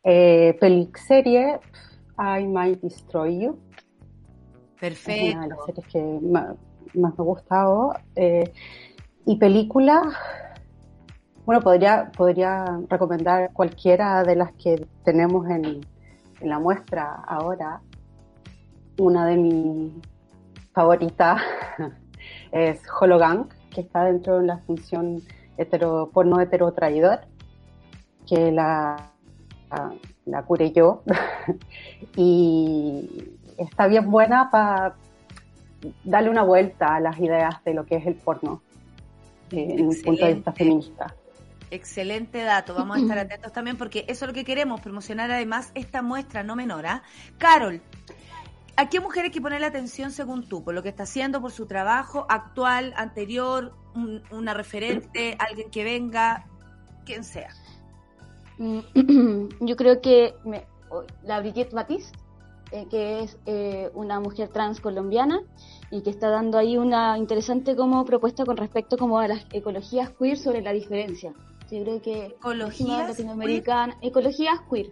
Eh, serie I Might Destroy You. Es una de las Perfecto. series que más, me ha gustado. Eh, y película, bueno, podría, podría recomendar cualquiera de las que tenemos en, en la muestra ahora. Una de mis favoritas es Hologang, que está dentro de la función hetero, porno hetero traidor, que la, la, la curé yo. y está bien buena para darle una vuelta a las ideas de lo que es el porno eh, en un punto de vista feminista. Excelente dato, vamos a estar atentos también porque eso es lo que queremos, promocionar además esta muestra no menor. ¿ah? Carol, ¿a qué mujer hay que ponerle atención según tú? Por lo que está haciendo, por su trabajo actual, anterior, un- una referente, alguien que venga, quien sea. Mm, Yo creo que me- la Brigitte Batiste, eh, que es eh, una mujer trans colombiana y que está dando ahí una interesante como propuesta con respecto como a las ecologías queer sobre la diferencia. Yo creo que ¿Ecologías latinoamericana, ecologías queer.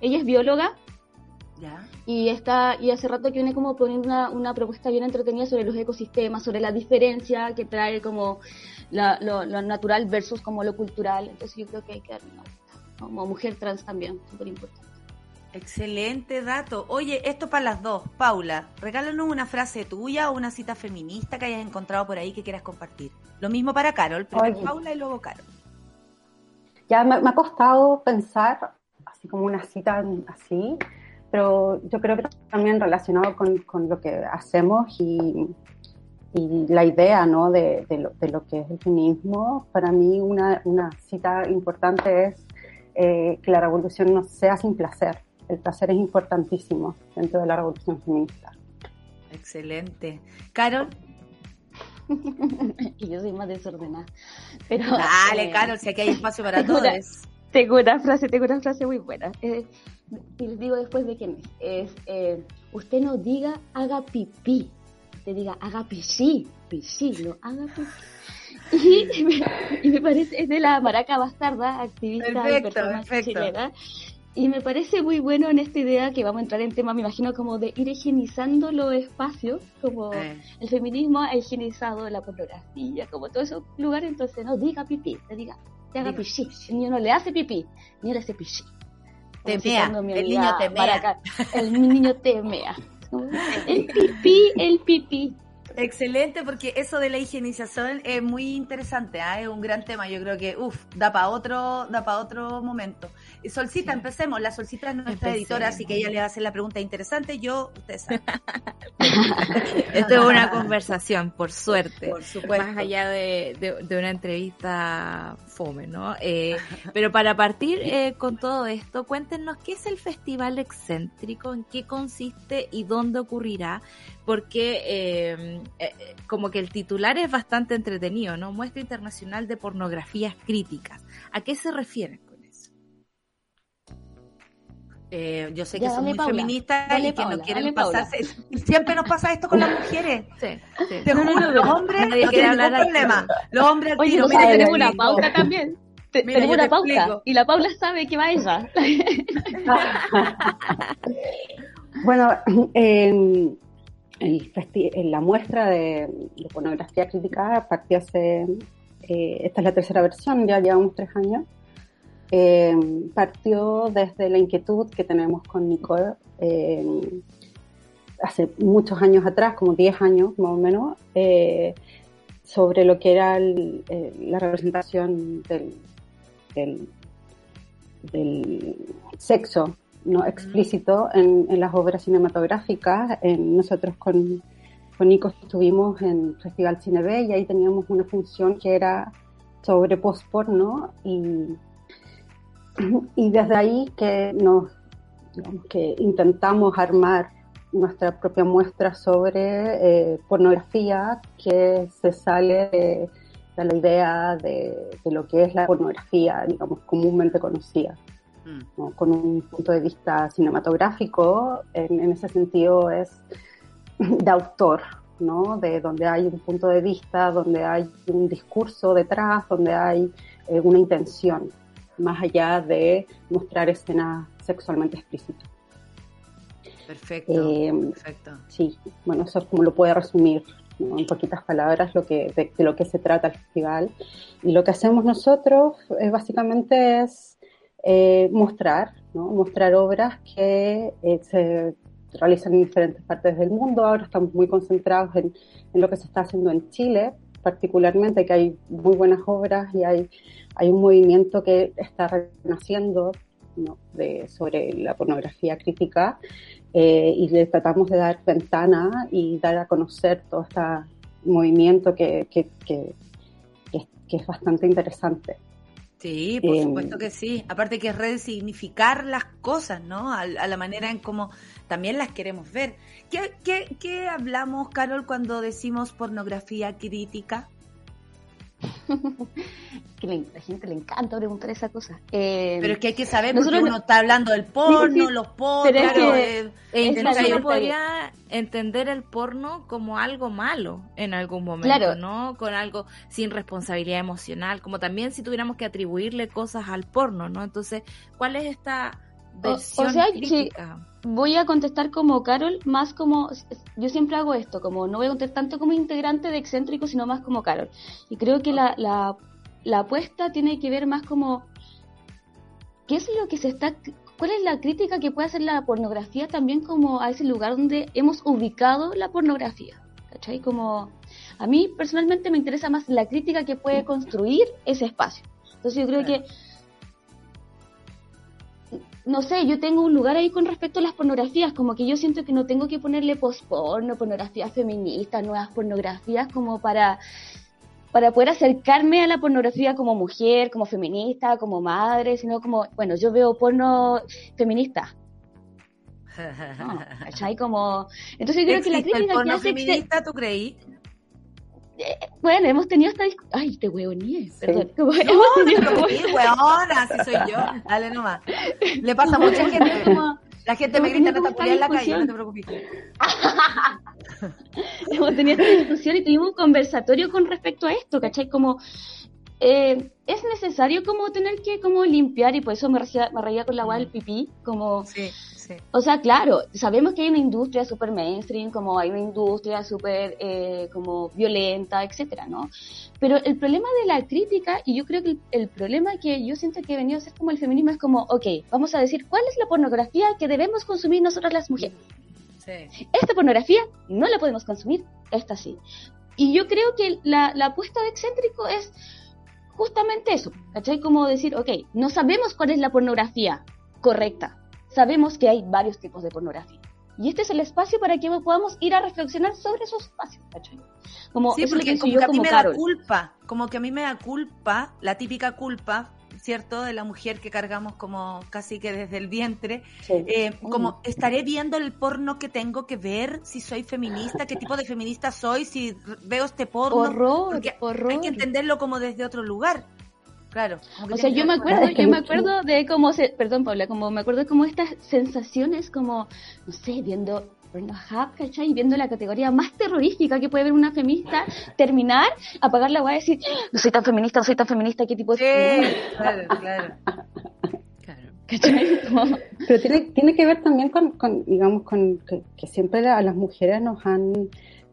Ella es bióloga ¿Ya? y está y hace rato que viene como poniendo una, una propuesta bien entretenida sobre los ecosistemas, sobre la diferencia que trae como la- lo, lo natural versus como lo cultural. Entonces yo creo que hay que darle una vuelta. Como mujer trans también, súper importante. Excelente dato. Oye, esto para las dos. Paula, regálanos una frase tuya o una cita feminista que hayas encontrado por ahí que quieras compartir. Lo mismo para Carol, primero Oye. Paula y luego Carol. Ya me, me ha costado pensar así como una cita así, pero yo creo que también relacionado con, con lo que hacemos y, y la idea ¿no? de, de lo, de lo que es el feminismo, para mí una, una cita importante es eh, que la revolución no sea sin placer. El placer es importantísimo dentro de la revolución feminista. Excelente. Carol, y yo soy más desordenada. Pero, dale, eh, Carol, si aquí hay espacio para tengo una- todos. Tengo una frase, tengo una frase muy buena. Eh, y les digo después de quién es. Es, eh, usted no diga haga pipí, usted diga haga pisí, pisí, no haga pipí. Y me, y me parece, es de la Maraca Bastarda, activista y Perfecto, performance perfecto. chilena. Y me parece muy bueno en esta idea que vamos a entrar en tema, me imagino, como de ir higienizando los espacios, como Eh, el feminismo ha higienizado la pornografía, como todos esos lugares, entonces no diga pipí, te diga, te haga pipí. El niño no le hace pipí, ni le hace pipí. Te Como mea, citando a mi el niño te mea. Maraca, el niño te mea. El pipí, el pipí. Excelente, porque eso de la higienización es muy interesante, ¿ah? es un gran tema. Yo creo que, uff, da para otro, da para otro momento. Solcita, empecemos. La Solcita es nuestra Empecemos. editora, así que ella le va a hacer la pregunta interesante. Yo, ustedes saben, Esto es una conversación, por suerte. por supuesto. Más allá de, de- de una entrevista fome, ¿no? Eh, pero para partir eh, con todo esto, cuéntenos qué es el Festival Excéntrico, en qué consiste y dónde ocurrirá, porque eh, eh, como que el titular es bastante entretenido, ¿no? Muestra Internacional de Pornografías Críticas. ¿A qué se refieren? Eh, yo sé que Ya, son muy Paula. feministas Dale, y que Paula, no quieren Paula. pasarse. Siempre nos pasa esto con las mujeres. Sí, sí. Te No, no, juro, no, los hombres Nadie no tienen ningún problema. Los hombres al Oye, tiro, mira, tenemos una pauta también. Te- Mira, tenemos una pauta. explico. Y la Paula sabe que va ella. Bueno, en, el festi- en la muestra de, de pornografía crítica partió hace, eh, esta es la tercera versión, ya llevamos tres años. Eh, partió desde la inquietud que tenemos con Nicole eh, hace muchos años atrás, como 10 años más o menos, eh, sobre lo que era el, eh, la representación del, del, del sexo no explícito en, en, las obras cinematográficas. En, nosotros con, con Nico estuvimos en Festival Cine B y ahí teníamos una función que era sobre post-porno y, y desde ahí que nos digamos, que intentamos armar nuestra propia muestra sobre eh, pornografía que se sale de, de la idea de, de, lo que es la pornografía, digamos, comúnmente conocida. ¿no? Con un punto de vista cinematográfico, en, en, ese sentido es de autor, ¿no? De donde hay un punto de vista, donde hay un discurso detrás, donde hay eh, una intención, más allá de mostrar escenas sexualmente explícitas. Perfecto, eh, perfecto. Sí, bueno, eso es como lo puede resumir ¿no? en poquitas palabras lo que, de, de, lo que se trata el festival. Y lo que hacemos nosotros eh, básicamente es eh, mostrar, ¿no? mostrar obras que eh, se realizan en diferentes partes del mundo. Ahora estamos muy concentrados en, en, lo que se está haciendo en Chile, particularmente, que hay muy buenas obras y hay, hay un movimiento que está renaciendo sobre la pornografía crítica eh, y le tratamos de dar ventana y dar a conocer todo este movimiento que, que, que es bastante interesante. Sí, por eh, supuesto que sí. Aparte que es resignificar las cosas, ¿no? A, a, la manera en cómo también las queremos ver. ¿Qué, qué, qué hablamos, Carol, cuando decimos pornografía crítica? que le, la gente le encanta preguntar esa cosa. Eh, pero es que hay que saber porque uno está hablando del porno, sí, sí, los pornos. Pero claro, es que, eh, es uno podría entender el porno como algo malo en algún momento, claro. ¿no? Con algo sin responsabilidad emocional, como también si tuviéramos que atribuirle cosas al porno, ¿no? Entonces, ¿cuál es esta versión o, o sea, crítica? Sí, voy a contestar como Carol, más como, yo siempre hago esto, como no voy a contestar tanto como integrante de excéntrico, sino más como Carol. Y creo que la, la la apuesta tiene que ver más como qué es lo que se está cuál es la crítica que puede hacer la pornografía también como a ese lugar donde hemos ubicado la pornografía ¿cachai? como a mí personalmente me interesa más la crítica que puede construir ese espacio entonces yo creo que no sé, yo tengo un lugar ahí con respecto a las pornografías, como que yo siento que no tengo que ponerle post-porno, pornografía feminista, nuevas pornografías, como para para poder acercarme a la pornografía como mujer, como feminista, como madre, sino como, bueno, yo veo porno feminista. No, ¿cachai? Como... Entonces yo creo que la crítica el porno que hace feminista, ¿tú creí? Bueno, hemos tenido esta discusión. Ay, te huevoníes, sí. perdón. No, hemos tenido no como... hueona, así soy yo. Dale nomás. Le pasa a mucha gente. Como... La gente me grita en la calle, no te preocupes. Hemos tenido esta discusión y tuvimos un conversatorio con respecto a esto, ¿cachai? Como, eh, es necesario como tener que como limpiar y por eso me reía, me reía con la agua del pipí, como... Sí, sí. O sea, claro, sabemos que hay una industria súper mainstream, como hay una industria súper eh, como violenta, etcétera, ¿no? Pero el problema de la crítica, y yo creo que el, el, problema que yo siento que ha venido a ser como el feminismo es como, ok, vamos a decir, ¿cuál es la pornografía que debemos consumir nosotras las mujeres? Sí. Esta pornografía no la podemos consumir, esta sí. Y yo creo que la, la apuesta de excéntrico es justamente eso, ¿cachai? Como decir, ok, no sabemos cuál es la pornografía correcta, sabemos que hay varios tipos de pornografía. Y este es el espacio para que podamos ir a reflexionar sobre esos espacios, ¿cachai? Como sí, porque como que a mí me Carol. da culpa, como que a mí me da culpa, la típica culpa, ¿cierto? De la mujer que cargamos como casi que desde el vientre. Sí. Eh, como, ¿estaré viendo el porno que tengo que ver? Si soy feminista, ¿qué tipo de feminista soy? Si veo este porno. Horror, Porque horror. Hay que entenderlo como desde otro lugar. Claro. O sea, yo me acuerdo, yo me acuerdo de cómo se, perdón Paula, como me acuerdo de como estas sensaciones como, no sé, viendo Pornhub, ¿cachai? Viendo la categoría más terrorífica que puede ver una feminista, terminar, apagar la guay y decir, no soy tan feminista, no soy tan feminista, ¿qué tipo de sí, claro, claro. ¿Cachai? Pero tiene, tiene que ver también con, con digamos, con que, que, siempre a las mujeres nos han,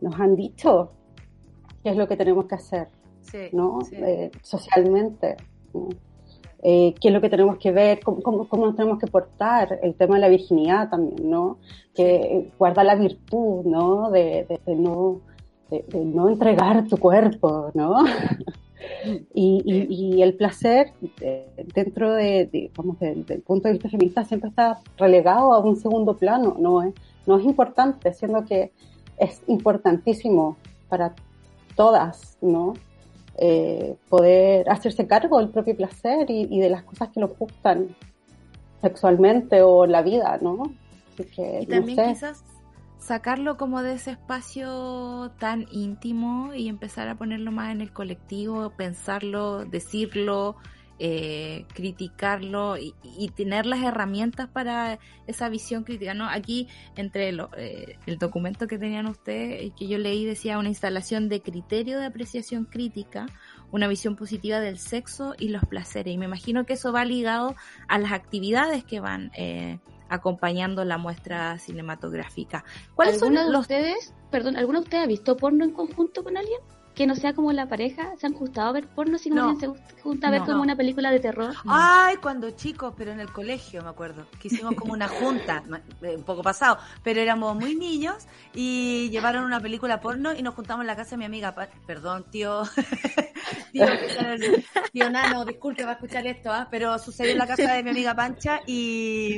nos han dicho qué es lo que tenemos que hacer, sí, ¿no? Sí. Eh, socialmente, ¿no? Eh, qué es lo que tenemos que ver, cómo, cómo, cómo, nos tenemos que portar, el tema de la virginidad también, ¿no? Que guarda la virtud, ¿no? De, de, de no, de, de, no entregar tu cuerpo, ¿no? y, y, y, el placer eh, dentro de, de vamos, del punto de vista feminista siempre está relegado a un segundo plano, no es, no es importante, siendo que es importantísimo para todas, ¿no? Eh, poder hacerse cargo del propio placer y, y, de las cosas que nos gustan sexualmente o la vida, ¿no? Así que, y también no sé. quizás sacarlo como de ese espacio tan íntimo y empezar a ponerlo más en el colectivo, pensarlo, decirlo, eh, criticarlo y, y, tener las herramientas para esa visión crítica, ¿no? Aquí, entre lo, eh, el documento que tenían ustedes, que yo leí, decía una instalación de criterio de apreciación crítica, una visión positiva del sexo y los placeres. Y me imagino que eso va ligado a las actividades que van eh, acompañando la muestra cinematográfica. ¿Cuáles son los... de ustedes, perdón, alguno de ustedes ha visto porno en conjunto con alguien? Que no sea como la pareja, se han gustado a ver porno, si no, se junta a ver no, como no. una película de terror. Ay, cuando chicos, pero en el colegio me acuerdo, que hicimos como una junta, un poco pasado, pero éramos muy niños y llevaron una película porno y nos juntamos en la casa de mi amiga, perdón, tío, tío, tío Nano, disculpe, va a escuchar esto, ¿eh? pero sucedió en la casa de mi amiga Pancha y,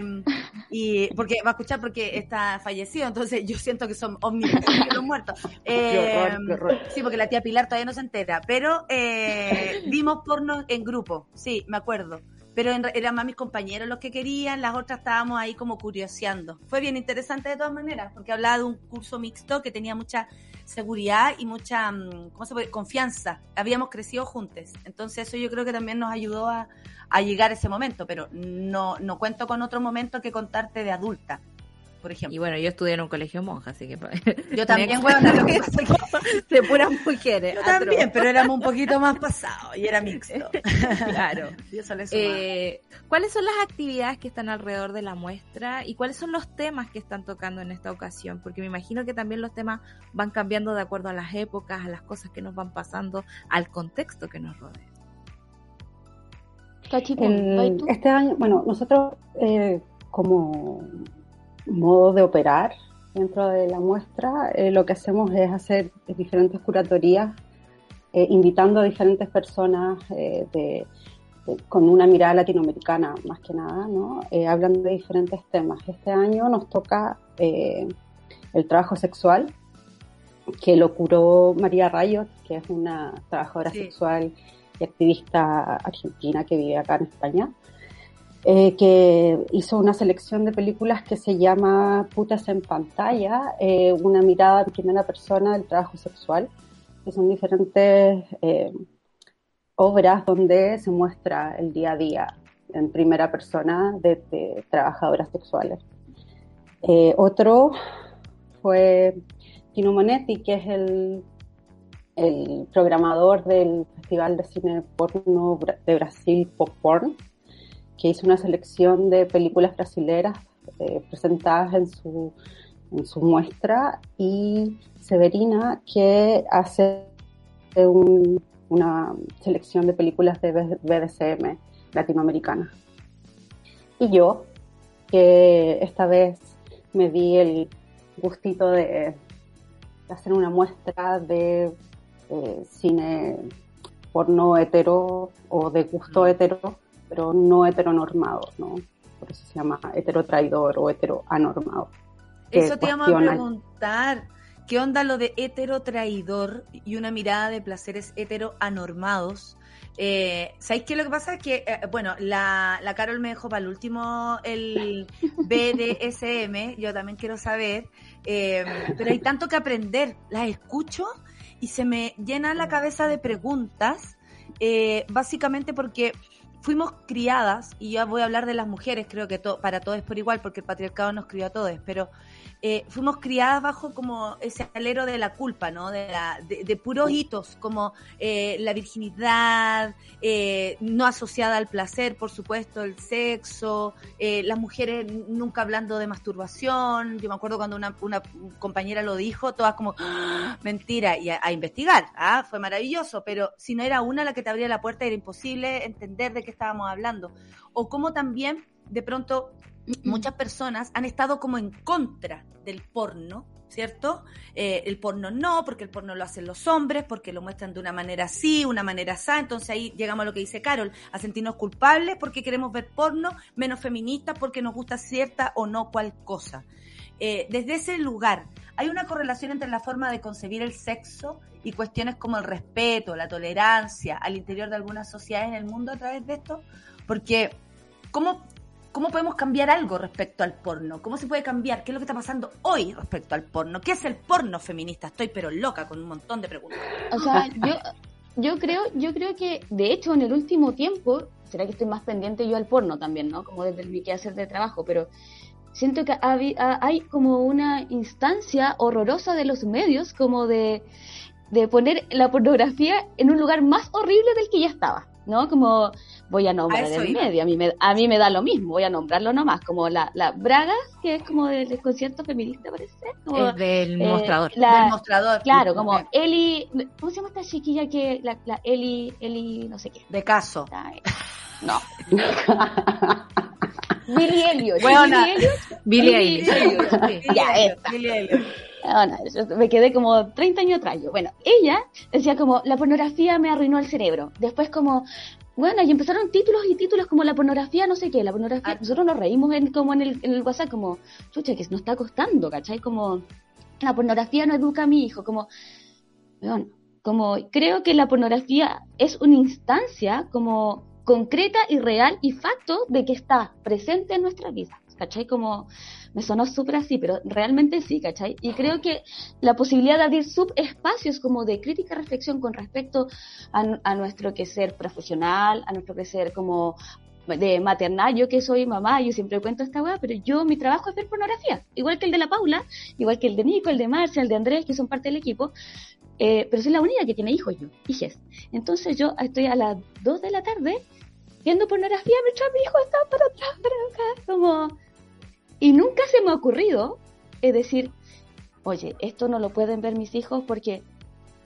y porque va a escuchar porque está fallecido, entonces yo siento que son omniscientes los muertos. Eh, qué horror, qué horror. Sí, porque la tía Pilar todavía no se entera, pero eh, vimos porno en grupo, sí, me acuerdo. Pero en, eran más mis compañeros los que querían, las otras estábamos ahí como curioseando. Fue bien interesante de todas maneras, porque hablaba de un curso mixto que tenía mucha seguridad y mucha, mm. Confianza. Habíamos crecido juntos. Entonces eso yo creo que también nos ayudó a, a llegar a ese momento, pero no, no cuento con otro momento que contarte de adulta por ejemplo. Y bueno, yo estudié en un colegio monja, así que... Yo también, bueno, lo que pasa de puras mujeres. Yo también, pero éramos un poquito más pasados y era mixto. claro. Eh, ¿Cuáles son las actividades que están alrededor de la muestra y cuáles son los temas que están tocando en esta ocasión? Porque me imagino que también los temas van cambiando de acuerdo a las épocas, a las cosas que nos van pasando, al contexto que nos rodea. El, este año, bueno, nosotros eh, como modo de operar dentro de la muestra, eh, lo que hacemos es hacer diferentes curatorías, eh, invitando a diferentes personas eh, de, de, con una mirada latinoamericana, más que nada, ¿no? hablando de diferentes temas. Este año nos toca el trabajo sexual, que lo curó María Rayos, que es una trabajadora sí. sexual y activista argentina que vive acá en España eh, que hizo una selección de películas que se llama Putas en pantalla, eh, una mirada en primera persona del trabajo sexual, que son diferentes eh, obras donde se muestra el día a día en primera persona de, de trabajadoras sexuales. Otro fue Tino Monetti, que es el, el programador del Festival de Cine Porno de Brasil, Pop Porn, que hizo una selección de películas brasileras eh, presentadas en su, en su muestra, y Severina, que hace un, una selección de películas de BDSM latinoamericanas. Y yo, que esta vez me di el gustito de, de hacer una muestra de eh, cine porno hetero o de gusto mm. hetero pero no heteronormado, ¿no? Por eso se llama heterotraidor o heteroanormado. Eso te íbamos a preguntar. ¿Qué onda lo de heterotraidor y una mirada de placeres heteroanormados? Eh, ¿Sabéis qué lo que pasa? Es que, eh, bueno, la, la Carol me dejó para el último el BDSM, yo también quiero saber, eh, pero hay tanto que aprender. Las escucho y se me llena la cabeza de preguntas, eh, básicamente porque fuimos criadas, y ya voy a hablar de las mujeres, creo que to, para todos por igual, porque el patriarcado nos crió a todos, pero eh, fuimos criadas bajo como ese alero de la culpa, ¿no? De, la, de, de puros hitos, como eh, la virginidad, eh, no asociada al placer, por supuesto, el sexo, eh, las mujeres nunca hablando de masturbación. Yo me acuerdo cuando una, una compañera lo dijo, todas como, "Ah, mentira, y a, investigar, ¿ah? Fue maravilloso, pero si no era una la que te abría la puerta, era imposible entender de qué estábamos hablando. O como también, de pronto, muchas personas han estado como en contra del porno, ¿cierto? Eh, el porno no, porque el porno lo hacen los hombres, porque lo muestran de una manera así, una manera así. Entonces ahí llegamos a lo que dice Carol, a sentirnos culpables porque queremos ver porno, menos feministas porque nos gusta cierta o no cual cosa. Eh, desde ese lugar, hay una correlación entre la forma de concebir el sexo y cuestiones como el respeto, la tolerancia al interior de algunas sociedades en el mundo a través de esto, porque ¿cómo, ¿cómo podemos cambiar algo respecto al porno? ¿Cómo se puede cambiar? ¿Qué es lo que está pasando hoy respecto al porno? ¿Qué es el porno feminista? Estoy pero loca con un montón de preguntas. O sea, yo, yo creo, yo creo que de hecho en el último tiempo, será que estoy más pendiente yo al porno también, ¿no? Como desde mi quehacer de trabajo, pero siento que hay como una instancia horrorosa de los medios como de, de poner la pornografía en un lugar más horrible del que ya estaba, ¿no? Como voy a nombrar A el medio, a mí, me, a mí me da lo mismo, voy a nombrarlo nomás, como la, la Bragas, que es como del, del concierto feminista, parece, como, Es del eh, mostrador. la- Del mostrador. Claro, como. Eli, ¿cómo se llama esta chiquilla que la, la Eli, Eli, no sé qué? De caso. Ay, No. Billy Elliot. Weona. Billie Elliot. Billie Billie Eilish. Elliot. Ya, esta. Billie Elliot. Ah, no, me quedé como 30 años atrás. yo. Bueno, ella decía como, la pornografía me arruinó el cerebro. Después como, bueno, y empezaron títulos y títulos como la pornografía, no sé qué, la pornografía. Ah. Nosotros nos reímos en, como en el, en el WhatsApp, como, chucha, que nos está costando, ¿cachai? Como, la pornografía no educa a mi hijo, como, weón, como, creo que la pornografía es una instancia como concreta y real y facto de que está presente en nuestra vida, ¿cachai? Como, me sonó súper así, pero realmente sí, ¿cachai? Y creo que la posibilidad de abrir subespacios como de crítica reflexión con respecto a, a nuestro quehacer profesional, a nuestro quehacer como de maternal, yo que soy mamá, yo siempre cuento esta weá, pero yo mi trabajo es ver pornografía, igual que el de la Paula, igual que el de Nico, el de Marcia, el de Andrés, que son parte del equipo, eh, pero soy la única que tiene hijos yo, hijes. Entonces yo estoy a las 2 de la tarde viendo pornografía mientras mi hijo está para atrás, para acá, como... Y nunca se me ha ocurrido es decir, oye, esto no lo pueden ver mis hijos porque,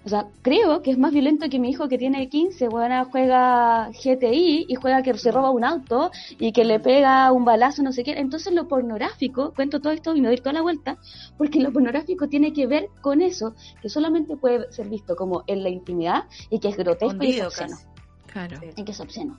o sea, creo que es más violento que mi hijo que tiene 15, bueno, juega GTI y juega que se roba un auto y que le pega un balazo, no sé qué. Entonces lo pornográfico, cuento todo esto y me doy toda la vuelta, porque lo pornográfico tiene que ver con eso, que solamente puede ser visto como en la intimidad y que es grotesco y obsceno. casi. Claro. Y que es obsceno.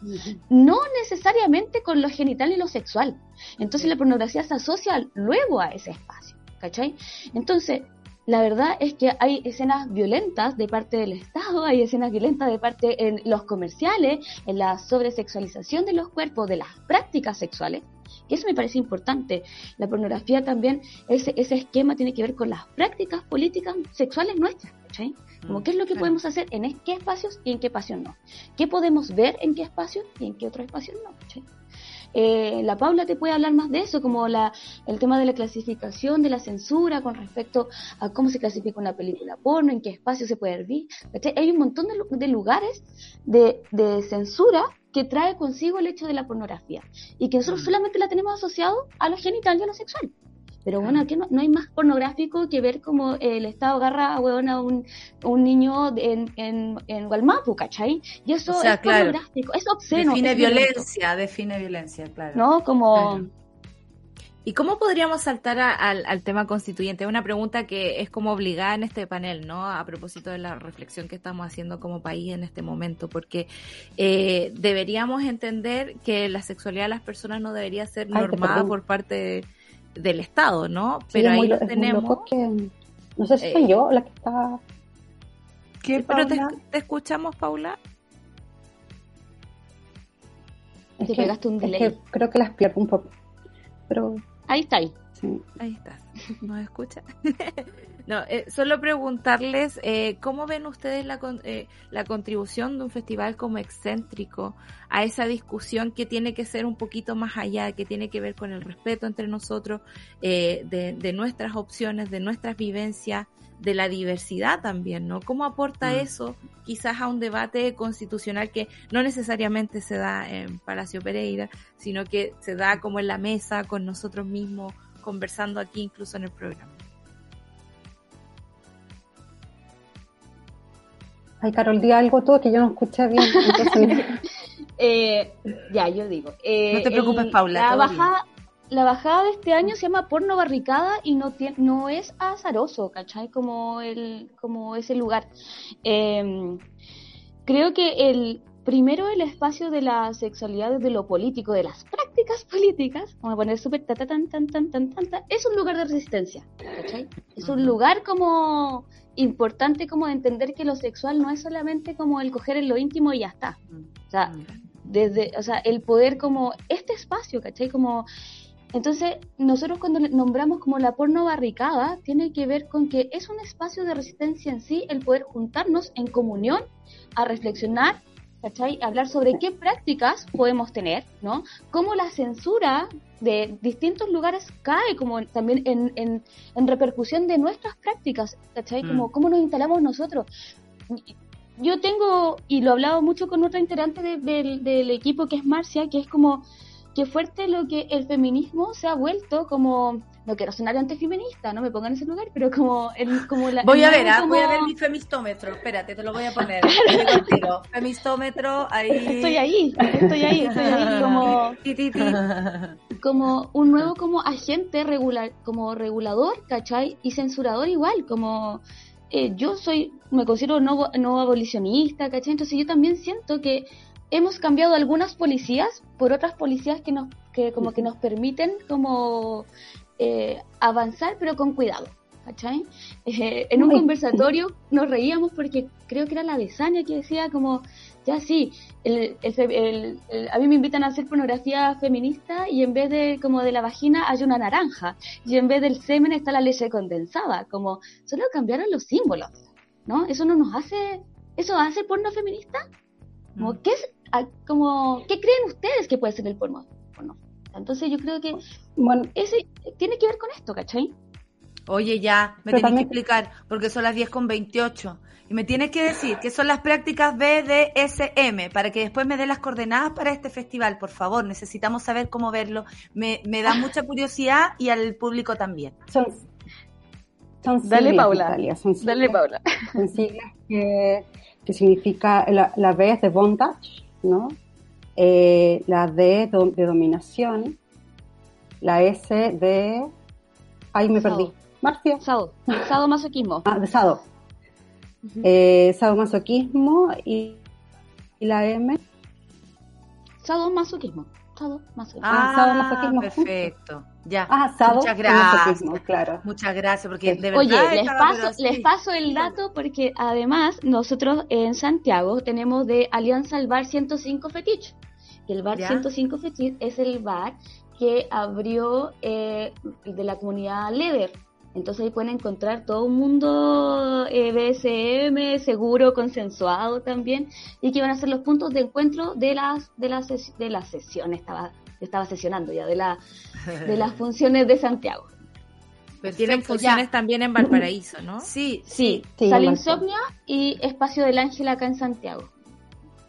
No necesariamente con lo genital y lo sexual. Entonces la pornografía se asocia luego a ese espacio, ¿cachai? Entonces, la verdad es que hay escenas violentas de parte del Estado, hay escenas violentas de parte en los comerciales, en la sobresexualización de los cuerpos, de las prácticas sexuales, eso me parece importante. La pornografía también, ese, ese esquema tiene que ver con las prácticas políticas sexuales nuestras, ¿cachai? Como qué es lo que claro. podemos hacer en qué espacios y en qué espacios no. ¿Qué podemos ver en qué espacios y en qué otros espacios no? ¿cachai? Eh, la Paula te puede hablar más de eso, como la, el tema de la clasificación, de la censura con respecto a cómo se clasifica una película porno, en qué espacio se puede ver. ¿cachai? Hay un montón de, de lugares de, de censura que trae consigo el hecho de la pornografía y que nosotros Mm. solamente la tenemos asociado a lo genital y a lo sexual. Pero bueno, aquí no, no hay más pornográfico que ver como el Estado agarra weón, a un, un niño en, en, en Gualmapu, ¿cachai? Y eso O sea, es claro. pornográfico, es obsceno. Define es violento, violencia, define violencia, claro. ¿No? Como... Claro. ¿Y cómo podríamos saltar a- al, al tema constituyente? Una pregunta que es como obligada en este panel, ¿no? A propósito de la reflexión que estamos haciendo como país en este momento, porque eh, deberíamos entender que la sexualidad de las personas no debería ser normada por parte de- del Estado, ¿no? Sí, Pero ahí lo- tenemos. que- no sé si Eh, soy yo la que está. ¿Qué, Pero te, escuchamos, Paula. Es Te que, pegaste un es delay. que creo que las pierdo un poco. Pero Ahí está ahí. Ahí estás. ¿Nos escucha? no, eh, solo preguntarles eh, cómo ven ustedes la, eh, la contribución de un festival como excéntrico a esa discusión que tiene que ser un poquito más allá, que tiene que ver con el respeto entre nosotros, de, de, nuestras opciones, de nuestras vivencias, de la diversidad también, ¿no? ¿Cómo aporta mm. eso quizás a un debate constitucional que no necesariamente se da en Palacio Pereira, sino que se da como en la mesa con nosotros mismos conversando aquí incluso en el programa. Ay, Carol, di algo tú que yo no escuché bien. eh, ya, yo digo. Eh, no te preocupes, Paula. La bajada, la bajada de este año se llama Porno Barricada y no, tiene, no es azaroso, ¿cachai? Como, el, como ese lugar. Eh, creo que el, primero el espacio de la sexualidad de lo político, de las prácticas políticas, vamos a poner súper ta, tan, tan, tan, tan, tan, es un lugar de resistencia, ¿cachai? Es un lugar como importante como de entender que lo sexual no es solamente como el coger en lo íntimo y ya está. O sea, desde, o sea, el poder como este espacio, ¿cachai? Como entonces, nosotros cuando nombramos como la porno barricada, tiene que ver con que es un espacio de resistencia en sí, el poder juntarnos en comunión a reflexionar ¿cachai? Hablar sobre qué prácticas podemos tener, ¿no? Cómo la censura de distintos lugares cae como también en, en, repercusión de nuestras prácticas, ¿cachai? Como mm. cómo nos instalamos nosotros. Yo tengo, y lo he hablado mucho con otra integrante del, del equipo que es Marcia, que es como que fuerte lo que el feminismo se ha vuelto como no quiero sonar antifeminista, no me pongan en ese lugar, pero como el, como la voy a ver, ah, voy a ver mi femistómetro, espérate, te lo voy a poner. femistómetro, ahí. Estoy ahí, estoy ahí, estoy ahí como como un nuevo como agente regular, como regulador, ¿cachai? Y censurador igual, como eh, yo soy, me considero no, no abolicionista, ¿cachai? Entonces yo también siento que hemos cambiado algunas policías por otras policías que nos que como que nos permiten como eh, avanzar pero con cuidado. ¿cachai? Eh, en un conversatorio nos reíamos porque creo que era la Besania que decía como, ya sí, el, a mí me invitan a hacer pornografía feminista y en vez de como de la vagina hay una naranja y en vez del semen está la leche condensada, como solo cambiaron los símbolos, ¿no? Eso no nos hace, eso hace porno feminista. Como, mm. ¿qué, es, como, ¿Qué creen ustedes que puede ser el porno? Entonces yo creo que bueno, ese tiene que ver con esto, ¿cachai? Oye, ya, me tienes que explicar, porque son las 10 con 28. Y me tienes que decir qué son las prácticas BDSM, para que después me dé las coordenadas para este festival, por favor. Necesitamos saber cómo verlo. Me, me da mucha curiosidad y al público también. Son, Dale, Paula. Dale, Paula. Son siglas que, que significa, la, la B es de bondage, ¿no? Eh, la D de dominación, la S de... Ahí me perdí. Marcia. Sado. Sado masoquismo. Ah, de Sado. Eh, sado masoquismo y, y, la M. Sado masoquismo. Ah, sado masoquismo. Perfecto. Ya. Ah, sado Muchas gracias. claro. Muchas gracias, porque de verdad. Oye, les paso, les paso el dato porque además nosotros en Santiago tenemos de Alianza al Bar 105 Fetich. Que el Bar 105 Fetich es el bar que abrió eh, de la comunidad Leather. Entonces ahí pueden encontrar todo un mundo eh, BSM, seguro, consensuado también, y que van a ser los puntos de encuentro de las de las de la sesión, estaba, estaba sesionando ya, de la de las funciones de Santiago. Pero tienen funciones también en Valparaíso, ¿no? Sí, sí. sí Sala Insomnia y Espacio del Ángel acá en Santiago.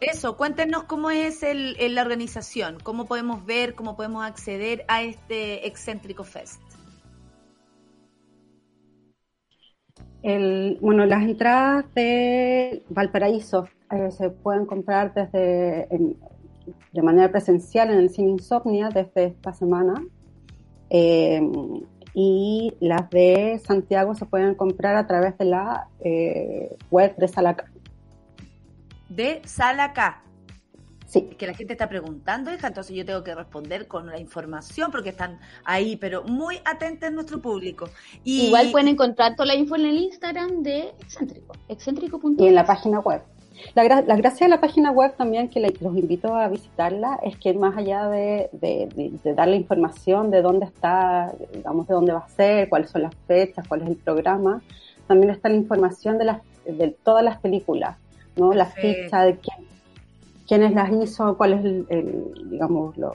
Eso, cuéntenos cómo es el, la organización, cómo podemos ver, cómo podemos acceder a este excéntrico fest. El, bueno, las entradas de Valparaíso eh, se pueden comprar desde de manera presencial en el Cine Insomnia desde esta semana. Eh, y las de Santiago se pueden comprar a través de la eh, web de Salaca de Sala Sí. Que la gente está preguntando, hija, entonces yo tengo que responder con la información porque están ahí, pero muy atentos nuestro público. Igual pueden encontrar toda la info en el Instagram de Excéntrico, excéntrico. Y en la página web. La, gra- la gracia de la página web también, que los invito a visitarla, es que más allá de, de, de- de dar la información de dónde está, digamos, de dónde va a ser, cuáles son las fechas, cuál es el programa, también está la información de, las, de todas las películas, ¿no? La Perfecto. ficha de quién, quiénes las hizo, cuál es el, digamos, lo,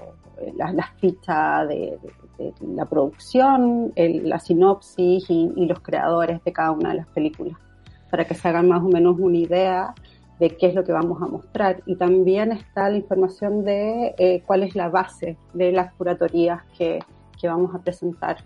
las las fichas de, la producción, el- la sinopsis y, y los creadores de cada una de las películas, para que se hagan más o menos una idea de qué es lo que vamos a mostrar. Y también está la información de eh, cuál es la base de las curatorías que, que vamos a presentar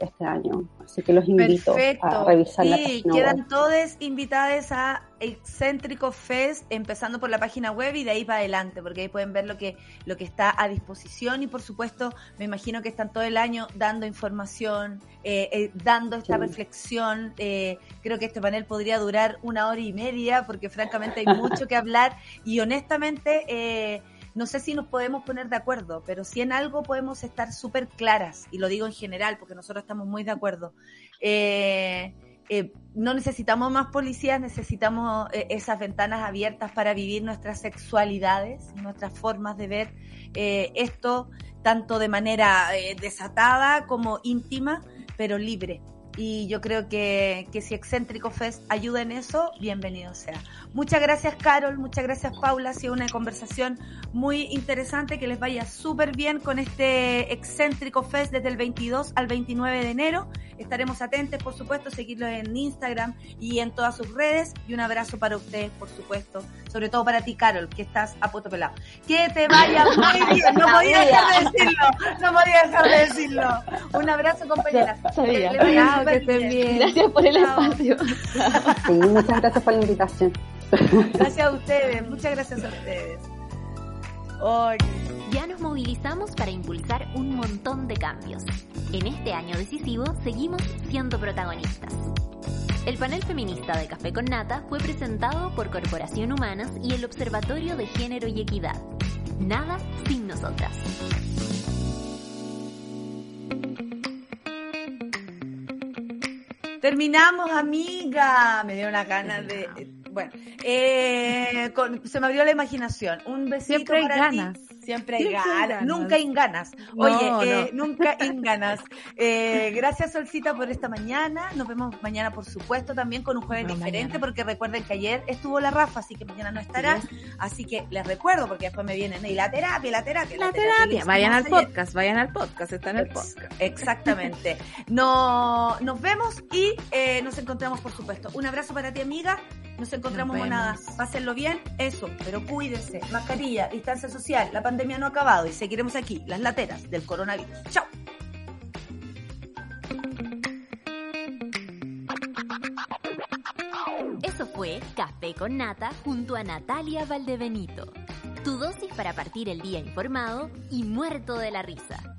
este año. Así que los invito Perfecto. a revisar la Sí, página quedan web. todos invitados a Excéntrico Fest, empezando por la página web y de ahí para adelante, porque ahí pueden ver lo que, lo que está a disposición y por supuesto me imagino que están todo el año dando información, eh, eh, dando esta Sí. reflexión. eh, creo que este panel podría durar una hora y media, porque francamente hay mucho que hablar y honestamente... No sé si nos podemos poner de acuerdo, pero si en algo podemos estar súper claras, y lo digo en general porque nosotros estamos muy de acuerdo. Eh, eh, no necesitamos más policías, necesitamos eh, esas ventanas abiertas para vivir nuestras sexualidades, nuestras formas de ver esto, tanto de manera desatada como íntima, pero libre. Y yo creo que, que si Excéntrico Fest ayuda en eso, bienvenido sea. Muchas gracias, Carol. Muchas gracias, Paula. Ha sido una conversación muy interesante. Que les vaya súper bien con este Excéntrico Fest desde el 22 al 29 de enero. Estaremos atentos, por supuesto, seguirlo en Instagram y en todas sus redes. Y un abrazo para ustedes, por supuesto. Sobre todo para ti, Carol, que estás a poto pelado. Que te vaya muy bien. No podía dejar de decirlo. No podía dejar de decirlo. Un abrazo, compañeras. Que estén bien. Gracias por el Chao. espacio. Sí, muchas gracias por la invitación. Gracias a ustedes, muchas gracias a ustedes. Oye, Ya nos movilizamos para impulsar un montón de cambios. En este año decisivo seguimos siendo protagonistas. El panel feminista de Café con Nata fue presentado por Corporación Humanas y el Observatorio de Género y Equidad. Nada sin nosotras. Terminamos, amiga. Me dio una ganas de. Bueno, eh, con- se me abrió la imaginación. Un besito Siempre hay para ti. ganas. Siempre hay Siempre hay ganas. ganas. Nunca hay ganas. No, Oye, eh, no. nunca hay ganas. Eh, gracias, Solcita, por esta mañana. Nos vemos mañana, por supuesto, también con un jueves Bueno, diferente, mañana. porque recuerden que ayer estuvo la Rafa, así que mañana no estará. Así que les recuerdo, porque después me vienen y la terapia, la terapia, La terapia. Vayan al ayer. podcast, vayan al podcast, está en el podcast. Exactamente. No, nos vemos y nos encontramos, por supuesto. Un abrazo para ti, amiga. Nos encontramos Nos monada. vemos. Pásenlo bien, eso, pero cuídense. Mascarilla, distancia social. La pandemia no ha acabado y seguiremos aquí, las lateras del coronavirus. Chao. Eso fue Café con Nata junto a Natalia Valdebenito. Tu dosis para partir el día informado y muerto de la risa.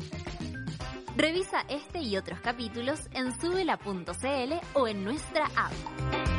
Revisa este y otros capítulos en subela.cl o en nuestra app.